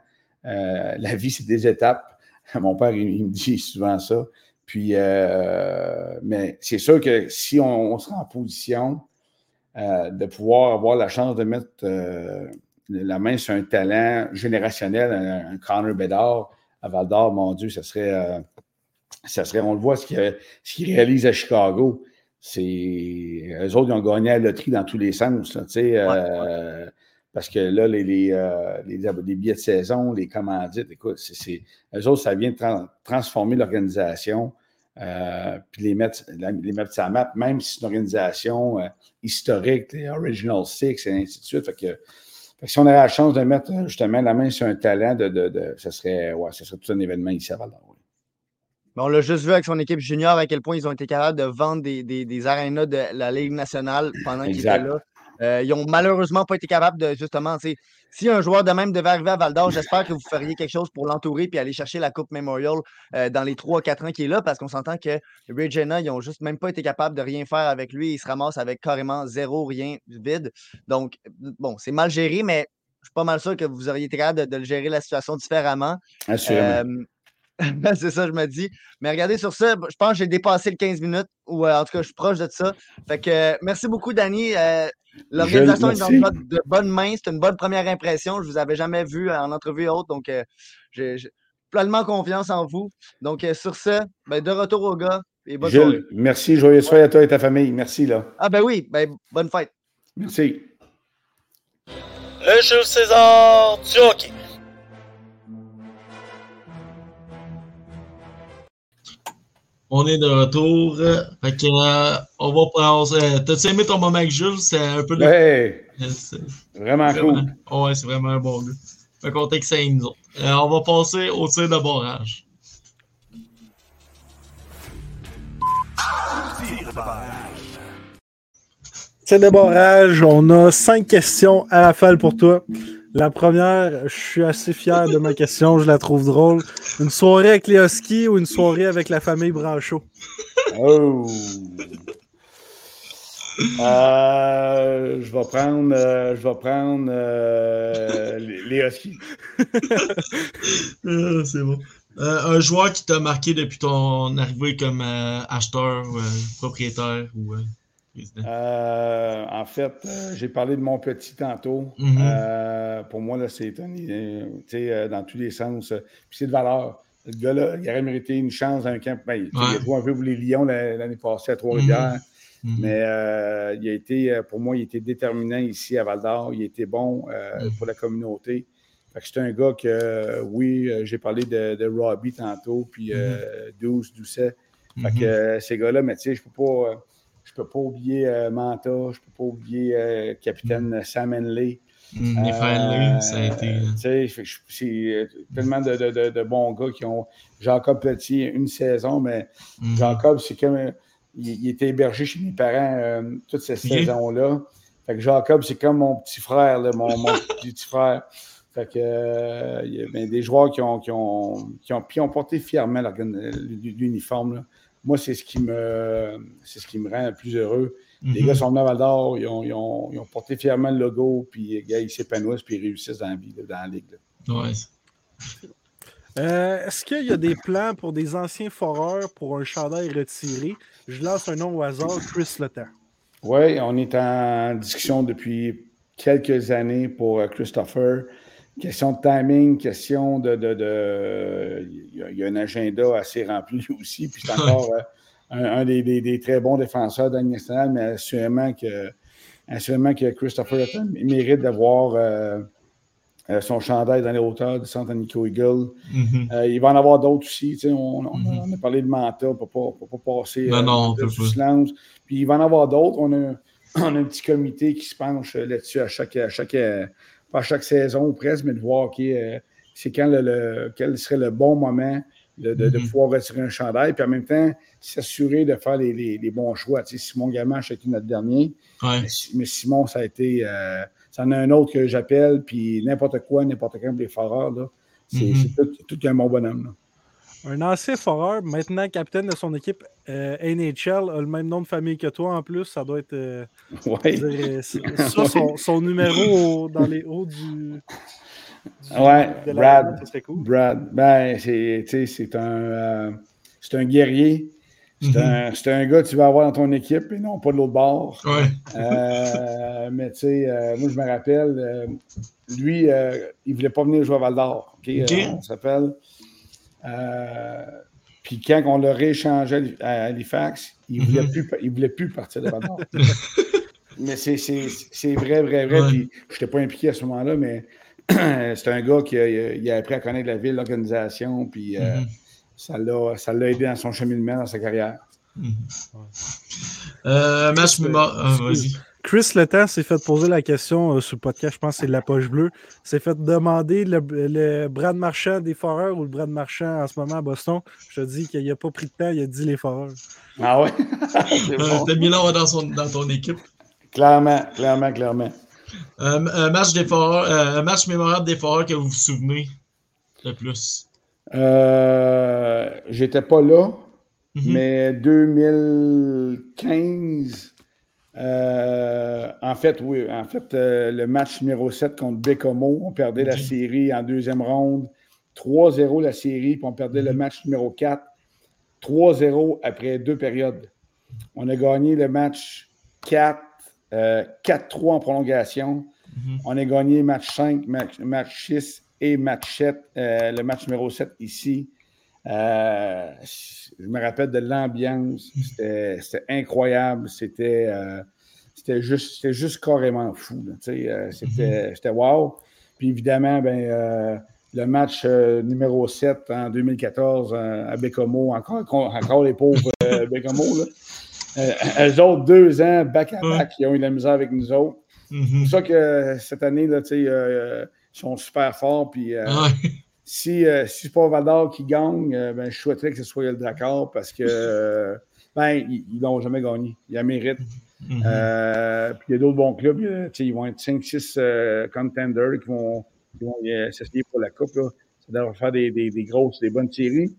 Euh, la vie, c'est des étapes. Mon père, il, me dit souvent ça. Puis, euh, mais c'est sûr que si on, sera en position de pouvoir avoir la chance de mettre la main sur un talent générationnel, un, Connor Bedard à Val d'Or, mon Dieu, ça serait, euh, ça serait, on le voit, ce qu'ils réalisent à Chicago. C'est, eux autres, ils ont gagné à la loterie dans tous les sens, euh, parce que là, les, euh, les, les, billets de saison, les commandites, écoute, c'est, eux autres, ça vient de transformer l'organisation. puis les mettre, les mettre sur la map, même si c'est une organisation historique, les Original Six et ainsi de suite. Fait que si on avait la chance de mettre euh, justement la main sur un talent, de, de, ça, serait, ouais, ça serait tout un événement ici à val On l'a juste vu avec son équipe junior à quel point ils ont été capables de vendre des, des, des arénas de la Ligue nationale pendant qu'ils étaient là. Euh, ils n'ont malheureusement pas été capables de justement, si un joueur de même devait arriver à Val d'Or, j'espère que vous feriez quelque chose pour l'entourer puis aller chercher la Coupe Memorial euh, dans les 3-4 ans qu'il est là parce qu'on s'entend que Regina, ils n'ont juste même pas été capables de rien faire avec lui. Il se ramasse avec carrément zéro, rien, vide. Donc, bon, c'est mal géré, mais je suis pas mal sûr que vous auriez été capable de, gérer la situation différemment. Assurément. c'est ça, je me dis. Mais regardez sur ça, je pense que j'ai dépassé le 15 minutes, ou euh, en tout cas, je suis proche de ça. Fait que merci beaucoup, Danny. Euh, l'organisation est dans de bonnes mains. C'est une bonne première impression. Je ne vous avais jamais vu en entrevue haute, donc euh, j'ai pleinement confiance en vous. Donc, sur ce, ben, de retour au gars, Et bonne Gilles, merci. Joyeux soirée à toi et ta famille. Merci, là. Ah, ben oui. Ben, bonne fête. Merci. Le Jules César du hockey. On est de retour. Fait que, euh, on va prendre. T'as-tu aimé ton moment avec Jules? C'est un peu. De... Hey, vraiment, cool. Ouais, c'est vraiment un bon gars. Fait qu'on c'est nous autres. Euh, on va passer au tir de barrage. Tir de barrage, on a cinq questions à la fin pour toi. La première, je suis assez fier de ma question, je la trouve drôle. Une soirée avec les Huskies ou une soirée avec la famille Branchot? Oh! Euh, je vais prendre, euh, je vais prendre euh, les, les, Huskies. C'est bon. un joueur qui t'a marqué depuis ton arrivée comme acheteur, propriétaire ou euh, en fait, euh, j'ai parlé de mon petit tantôt. Mm-hmm. Euh, pour moi, là, c'est dans tous les sens. Puis c'est de valeur. Le gars-là, il aurait mérité une chance dans un camp. Ben, Il a joué un peu pour les Lions l'année passée à Trois-Rivières. Mm-hmm. Mm-hmm. Mais il a été, pour moi, il était déterminant ici à Val d'Or. Il était bon pour la communauté. C'est un gars que, oui, j'ai parlé de, Robbie tantôt, puis Douce, Doucet. Fait que ces gars-là, mais tu sais, je peux pas je ne peux pas oublier euh, Manta, je ne peux pas oublier euh, capitaine mm. Sam Henley. Mm, euh, ça a été. C'est tellement de, de, de, bons gars qui ont. Jacob Petit, une saison, mais mm-hmm. Jacob, c'est comme. Il, était hébergé chez mes parents toute cette saison-là. Fait que Jacob, c'est comme mon petit frère, mon, petit frère. Fait que, il y a ben, des joueurs qui ont, qui ont, qui ont, qui ont porté fièrement l'uniforme moi, c'est ce qui me c'est ce qui me rend le plus heureux. Les mhm. gars sont venus à Val d'Or, ils ont, ils, ont, ils ont, porté fièrement le logo, puis les gars, ils s'épanouissent, puis ils réussissent dans la vie, dans la ligue. Ouais. Euh, Est-ce qu'il y a des plans pour des anciens foreurs pour un chandail retiré? Je lance un nom au hasard, Chris Letang. Oui, on est en discussion depuis quelques années pour euh, Christopher. Question de timing, question de. il, y a, un agenda assez rempli aussi. Puis c'est encore euh, un, des, très bons défenseurs de nationale, mais assurément que, assurément que Christopher mérite d'avoir euh, euh, son chandail dans les hauteurs de Santa Nico Eagle. Mm-hmm. il va en avoir d'autres aussi. On, mm-hmm. on, a parlé de Manta pour ne pas, pas, passer non, non, de silence. Puis il va en avoir d'autres. On a, on a un petit comité qui se penche là-dessus à chaque. À chaque pas chaque saison ou presque, mais de voir euh, c'est quand le, quel serait le bon moment de, mm-hmm. pouvoir retirer un chandail, puis en même temps, s'assurer de faire les, bons choix. Tu sais, Simon Gamin a été notre dernier, mais, Simon, ça a été. Euh, ça en a un autre que j'appelle, puis n'importe quoi, n'importe quand, les foreurs, c'est mm-hmm. tout, un bon bonhomme. Un ancien foreur, maintenant capitaine de son équipe euh, NHL, a le même nom de famille que toi en plus. Ça doit être. Euh, ouais. ça, son, numéro dans les hauts du. ouais, Brad. Cool. Brad. Ben, c'est un, euh, c'est un guerrier. C'est un, mm-hmm. un, gars que tu vas avoir dans ton équipe et non pas de l'autre bord. Ouais. mais tu sais, moi, je me rappelle, lui, il ne voulait pas venir jouer à Val d'Or. on s'appelle. Euh, puis quand on l'a rééchangé à Halifax, il ne voulait, mhm. plus, voulait plus partir de Val Mais c'est vrai, vrai, vrai. Puis je n'étais pas impliqué à ce moment-là, mais c'est un gars qui a, il a, appris à connaître la ville, l'organisation, puis euh, mm ça l'a aidé dans son cheminement, dans sa carrière. Mhm. Euh, match ah, vas-y. Chris Letang s'est fait poser la question euh, sur le podcast, je pense que c'est de la poche bleue. s'est fait demander le, le Brad Marchand des Foreurs ou le Brad Marchand en ce moment à Boston. Je te dis qu'il n'a pas pris de temps, il a dit les Foreurs. Ah ouais? T'as mis là dans, dans ton équipe. Clairement, clairement, clairement. Euh, un, match des foreurs, euh, un match mémorable des Foreurs que vous vous souvenez le plus? J'étais pas là, mm-hmm. mais 2015 euh, en fait, oui. En fait, euh, le match numéro 7 contre Bécomo, on perdait la série en deuxième ronde. 3-0 la série, puis on perdait le mhm. match numéro 4. 3-0 après deux périodes. On a gagné le match 4, 4-3 euh, en prolongation. Mhm. On a gagné match 5, match, 6 et match 7, le match numéro 7 ici je me rappelle de l'ambiance. C'était incroyable. C'était juste, juste carrément fou. Mm-hmm. C'était wow. Puis évidemment, ben, le match euh, numéro 7 en 2014 euh, à Bécomo, encore, encore les pauvres euh, Bécomo. Là. eux autres, deux ans, back-à-back, ils ont eu la misère avec nous autres. Mm-hmm. C'est pour ça que cette année, là, ils sont super forts. Puis, si, si c'est pas Valdor qui gagne, ben, je souhaiterais que ce soit le Dakar parce que ben, ils l'ont jamais gagné. Ils la méritent. Mm-hmm. puis il y a d'autres bons clubs. ils vont être 5-6 contenders qui vont qui vont s'essayer pour la Coupe. Ça devrait faire des, des, des, grosses, des bonnes séries.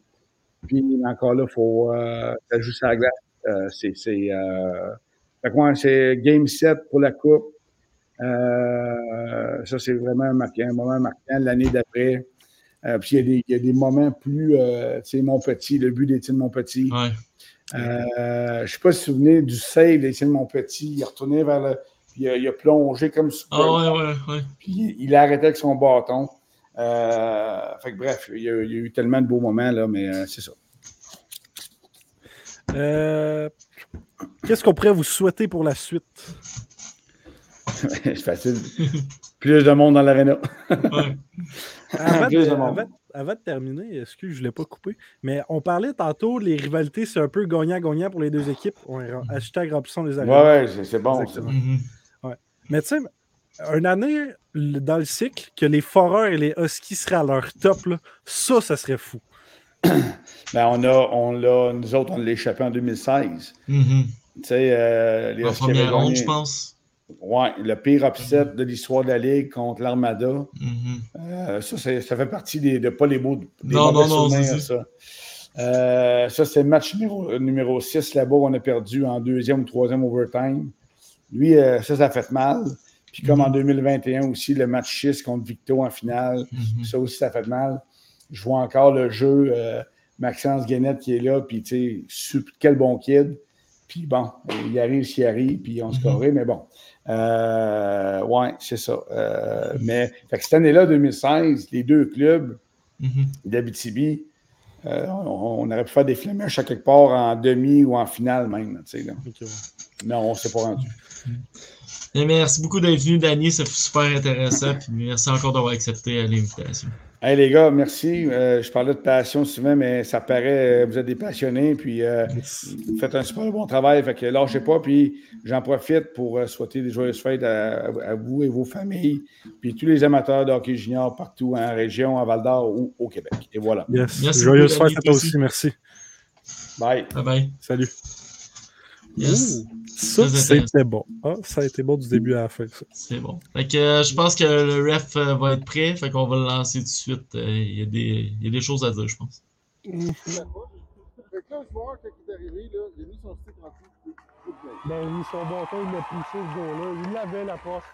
Puis encore là, il faut euh, à la glace. Euh, c'est c'est euh, c'est Game 7 pour la Coupe. Euh, ça, c'est vraiment marqué, un moment marquant l'année d'après. Euh, puis il y, a des, il y, a des moments plus, euh, tu sais, mon petit, le but d'Étienne Monpetit. Ouais. Euh, je ne sais pas si vous vous souvenez du save d'Étienne Monpetit. Il est retourné vers le, puis il a, plongé comme ça. Ah ouais, ouais, ouais. Puis il a arrêté avec son bâton. Euh, fait que bref, il y, a, eu tellement de beaux moments, là, mais euh, c'est ça. Euh, qu'est-ce qu'on pourrait vous souhaiter pour la suite? c'est facile. Plus de monde dans l'aréna. ouais. avant, de, avant, de terminer, excuse, je ne l'ai pas coupé, mais on parlait tantôt, les rivalités, c'est un peu gagnant-gagnant pour les deux équipes. Ouais, hashtag remplissons les arénas. Ouais, c'est bon. Ça. Mais tu sais, une année dans le cycle que les Foreurs et les Huskies seraient à leur top, ça, ça serait fou. ben, on a, on l'a, nous autres, on l'a échappé en 2016. Mm-hmm. Tu sais, euh, les Huskies. première ronde, je pense. Oui, le pire upset de l'histoire de la Ligue contre l'Armada. Mm-hmm. Euh, ça, ça fait partie des, de pas les beaux des non, non, non, c'est ça. Euh, ça, c'est le match numéro, numéro 6 là-bas. On a perdu en deuxième ou troisième overtime. Lui, euh, ça, ça fait mal. Puis comme en 2021 mhm. aussi, le match 6 contre Victo en finale, mhm. ça aussi, ça fait mal. Je vois encore le jeu, Maxence Guénette qui est là, puis tu sais, quel bon kid. Puis bon, il arrive s'il arrive, puis on se corrige, mais bon. Euh, ouais, c'est ça. mais cette année-là, 2016, les deux clubs mhm. d'Abitibi, on, aurait pu faire des flamèches à quelque part en demi ou en finale même. Là. Non, on ne s'est pas rendu. merci beaucoup d'être venu, Danny. C'est super intéressant. Puis merci encore d'avoir accepté euh, l'invitation. Hey les gars, merci. Euh, je parlais de passion souvent, mais ça paraît, euh, vous êtes des passionnés, puis vous faites un super bon travail. Fait que lâchez pas, puis j'en profite pour souhaiter des joyeuses fêtes à, vous et vos familles, puis tous les amateurs de hockey junior partout en région, à Val d'Or ou au Québec. Et voilà. Yes. Merci joyeuses fêtes à toi aussi. Merci. Bye. Bye bye. Salut. Yes. ça, c'était bon. Ah, ça a été bon du début à la fin. C'est bon. Fait que, euh, je pense que le ref euh, va être prêt. Fait qu'on va le lancer tout de suite. Euh, il y, a des, y a des choses à dire, je pense. Fait que là, le joueur, quand il est arrivé, là, il a mis son stick en dessous. Ben, a son bâton, il l'a poussé ce gars-là. Il l'avait, la porte.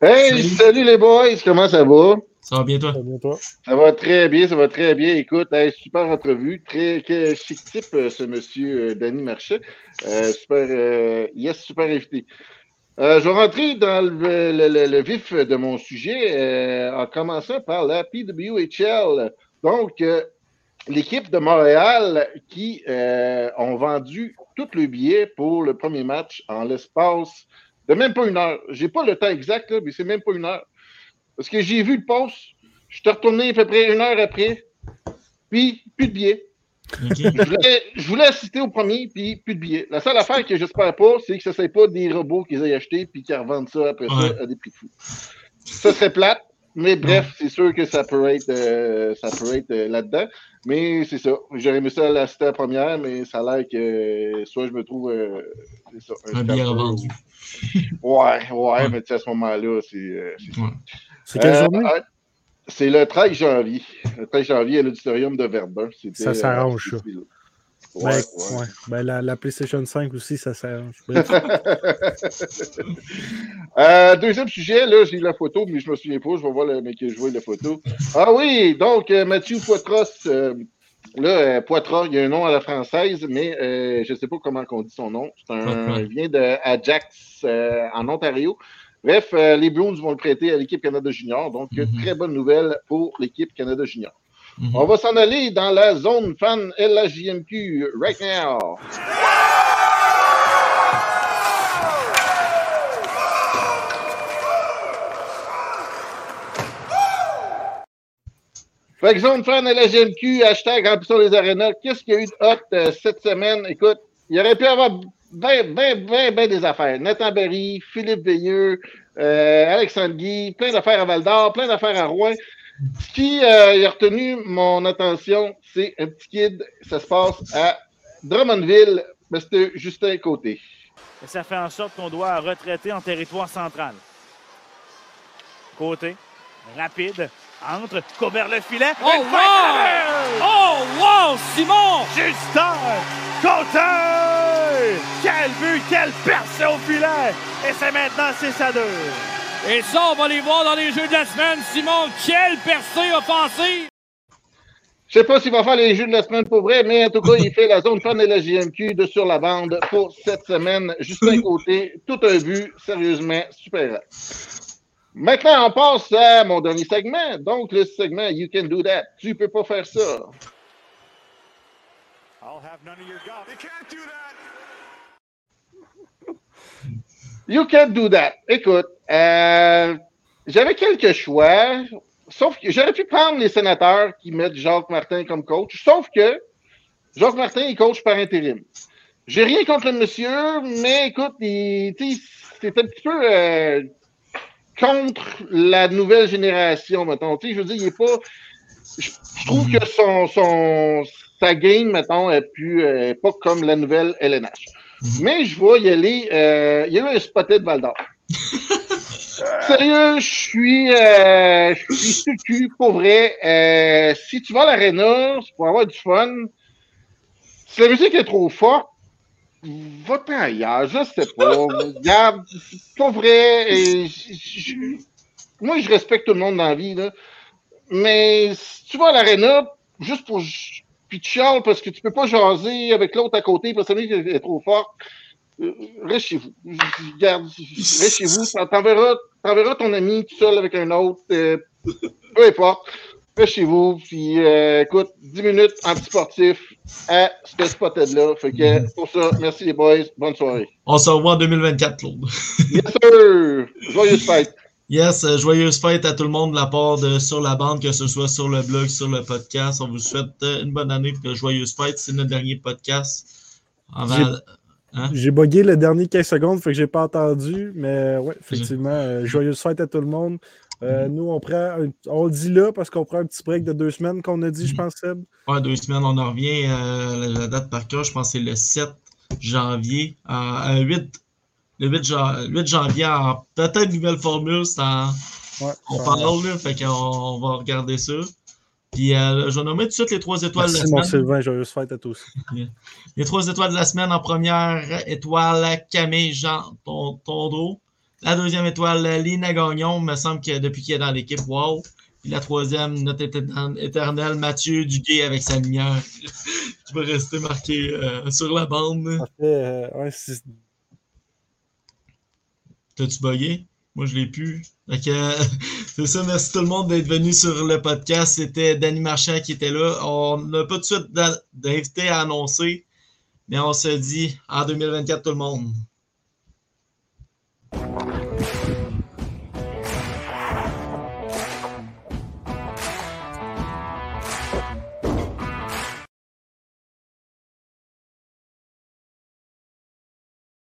Hey, salut les boys, comment ça va? Ça va bien, toi? Ça va très bien, ça va très bien. Écoute, super entrevue. Très, chic type, euh, ce monsieur euh, Danny Marchais. Euh, super, yes, super invité. je vais rentrer dans le, vif de mon sujet en commençant par la PWHL. Donc, l'équipe de Montréal qui ont vendu tous les billets pour le premier match en l'espace de même pas une heure. J'ai pas le temps exact, mais c'est même pas une heure. Parce que j'ai vu le poste, je suis retourné à peu près une heure après, puis plus de billets. je, voulais, assister au premier, puis plus de billets. La seule affaire que j'espère pas, c'est que ce ne soit pas des robots qu'ils aient achetés puis qu'ils revendent ça après ça à des prix fous. Ça serait plate, mais bref, c'est sûr que ça peut être, euh, ça peut être euh, là-dedans. Mais c'est ça. J'aurais aimé ça à la première, mais ça a l'air que soit je me trouve euh, ça, un, un billet revendu. ouais, ouais, mais à ce moment-là, c'est. C'est quelle journée? C'est le 13 janvier. Le 13 janvier à l'auditorium de Verdun. Ça s'arrange, ça. Ouais, ben, ouais. Ben, la, la, PlayStation 5 aussi, ça s'arrange. euh, deuxième sujet, là, j'ai la photo, mais je me souviens pas. Je vais voir le mec qui a joué la photo. Ah oui, donc euh, Mathieu Poitras. Euh, là, euh, Poitras, il y a un nom à la française, mais je ne sais pas comment on dit son nom. Un, il vient de Ajax en Ontario. Bref, les Bruins vont le prêter à l'équipe Canada Junior. Donc, mm-hmm. très bonne nouvelle pour l'équipe Canada Junior. On va s'en aller dans la zone fan LHJMQ right now. Fait que zone fan LHJMQ, hashtag remplissons les arénas. Qu'est-ce qu'il y a eu de hot euh, cette semaine? Écoute, il aurait pu y avoir bien, bien, bien, bien des affaires. Nathan Berry, Philippe Veilleux, euh, Alexandre Guy, plein d'affaires à Val d'Or, plein d'affaires à Rouen. Ce qui euh, a retenu mon attention, c'est un petit kid, ça se passe à Drummondville, mais c'était Justin Côté. Et ça fait en sorte qu'on doit retraiter en territoire central. Côté, rapide, entre, couvert le filet. Oh wow! Oh wow, Simon! Justin Côté! Quel but, quel percée au filet! Et c'est maintenant 6 à 2. Et ça, on va les voir dans les jeux de la semaine. Simon, quelle percée offensive! Je sais pas s'il va faire les jeux de la semaine pour vrai, mais en tout cas, il fait la zone fan de la JMQ de sur la bande pour cette semaine. Justin Côté, tout un but, sérieusement, super. Maintenant, on passe à mon dernier segment. Donc, le segment You Can Do That. Tu peux pas faire ça. I'll have none of your You can't do that. You can't do that. Écoute, euh, j'avais quelques choix, sauf que j'aurais pu prendre les sénateurs qui mettent Jacques Martin comme coach, sauf que Jacques Martin est coach par intérim. J'ai rien contre le monsieur, mais écoute, c'est un petit peu euh, contre la nouvelle génération, mettons. je veux dire, il est pas. Je, trouve que son, son, sa game, mettons, est plus euh, pas comme la nouvelle LNH. Mais je vois y aller. Euh, il y a eu un spoté de Val d'Or. Sérieux, je suis, euh, je suis pour vrai. Euh, si tu vas à l'aréna, c'est pour avoir du fun. Si la musique est trop forte, va-t'en ailleurs, je sais pas. Regarde, pas vrai. Moi, je respecte tout le monde dans la vie, là. Mais si tu vas à l'aréna, juste pour puis tu parce que tu peux pas jaser avec l'autre à côté parce que la musique est trop forte. Euh, reste chez vous. Garde, reste chez vous. T'enverras, ton ami tout seul avec un autre. Euh, peu importe. Reste chez vous. Puis euh, écoute, 10 minutes anti-sportif à ce spot-là. Fait que pour ça, merci les boys. Bonne soirée. On se revoit en 2024, Claude. yes, sir. Joyeuse fête. Yes, joyeuse fête à tout le monde de la part de Sur la bande, que ce soit sur le blog, sur le podcast. On vous souhaite une bonne année et joyeuse fête. C'est notre dernier podcast. Avant, Hein? J'ai bugué le dernier 15 secondes, fait que j'ai pas entendu, mais ouais, effectivement, euh, joyeuse fête à tout le monde. Euh, mhm. Nous, on prend, on le dit là parce qu'on prend un petit break de deux semaines qu'on a dit, je mhm. pense, Seb. Ouais, deux semaines, on en revient. Euh, la date par cœur, je pense que c'est le 7 janvier. à 8, le 8, janvier, peut-être nouvelle formule, c'est en, on parle, là, fait qu'on on va regarder ça. Puis euh, je vais nommer tout de suite les trois étoiles de la semaine. Sylvain, joyeuse fête à tous. les trois étoiles de la semaine en première étoile, Camille Jean Tondreau. La deuxième étoile, Lina Gagnon, me semble que depuis qu'il est dans l'équipe, wow. Puis la troisième, notre éternel Mathieu Duguay avec sa lumière. qui va rester marqué euh, sur la bande. Euh, T'as-tu bugué? Moi, je l'ai pu. c'est ça, merci tout le monde d'être venu sur le podcast. C'était Danny Marchand qui était là. On n'a pas tout de suite d'invité à annoncer, mais on se dit en 2024 tout le monde.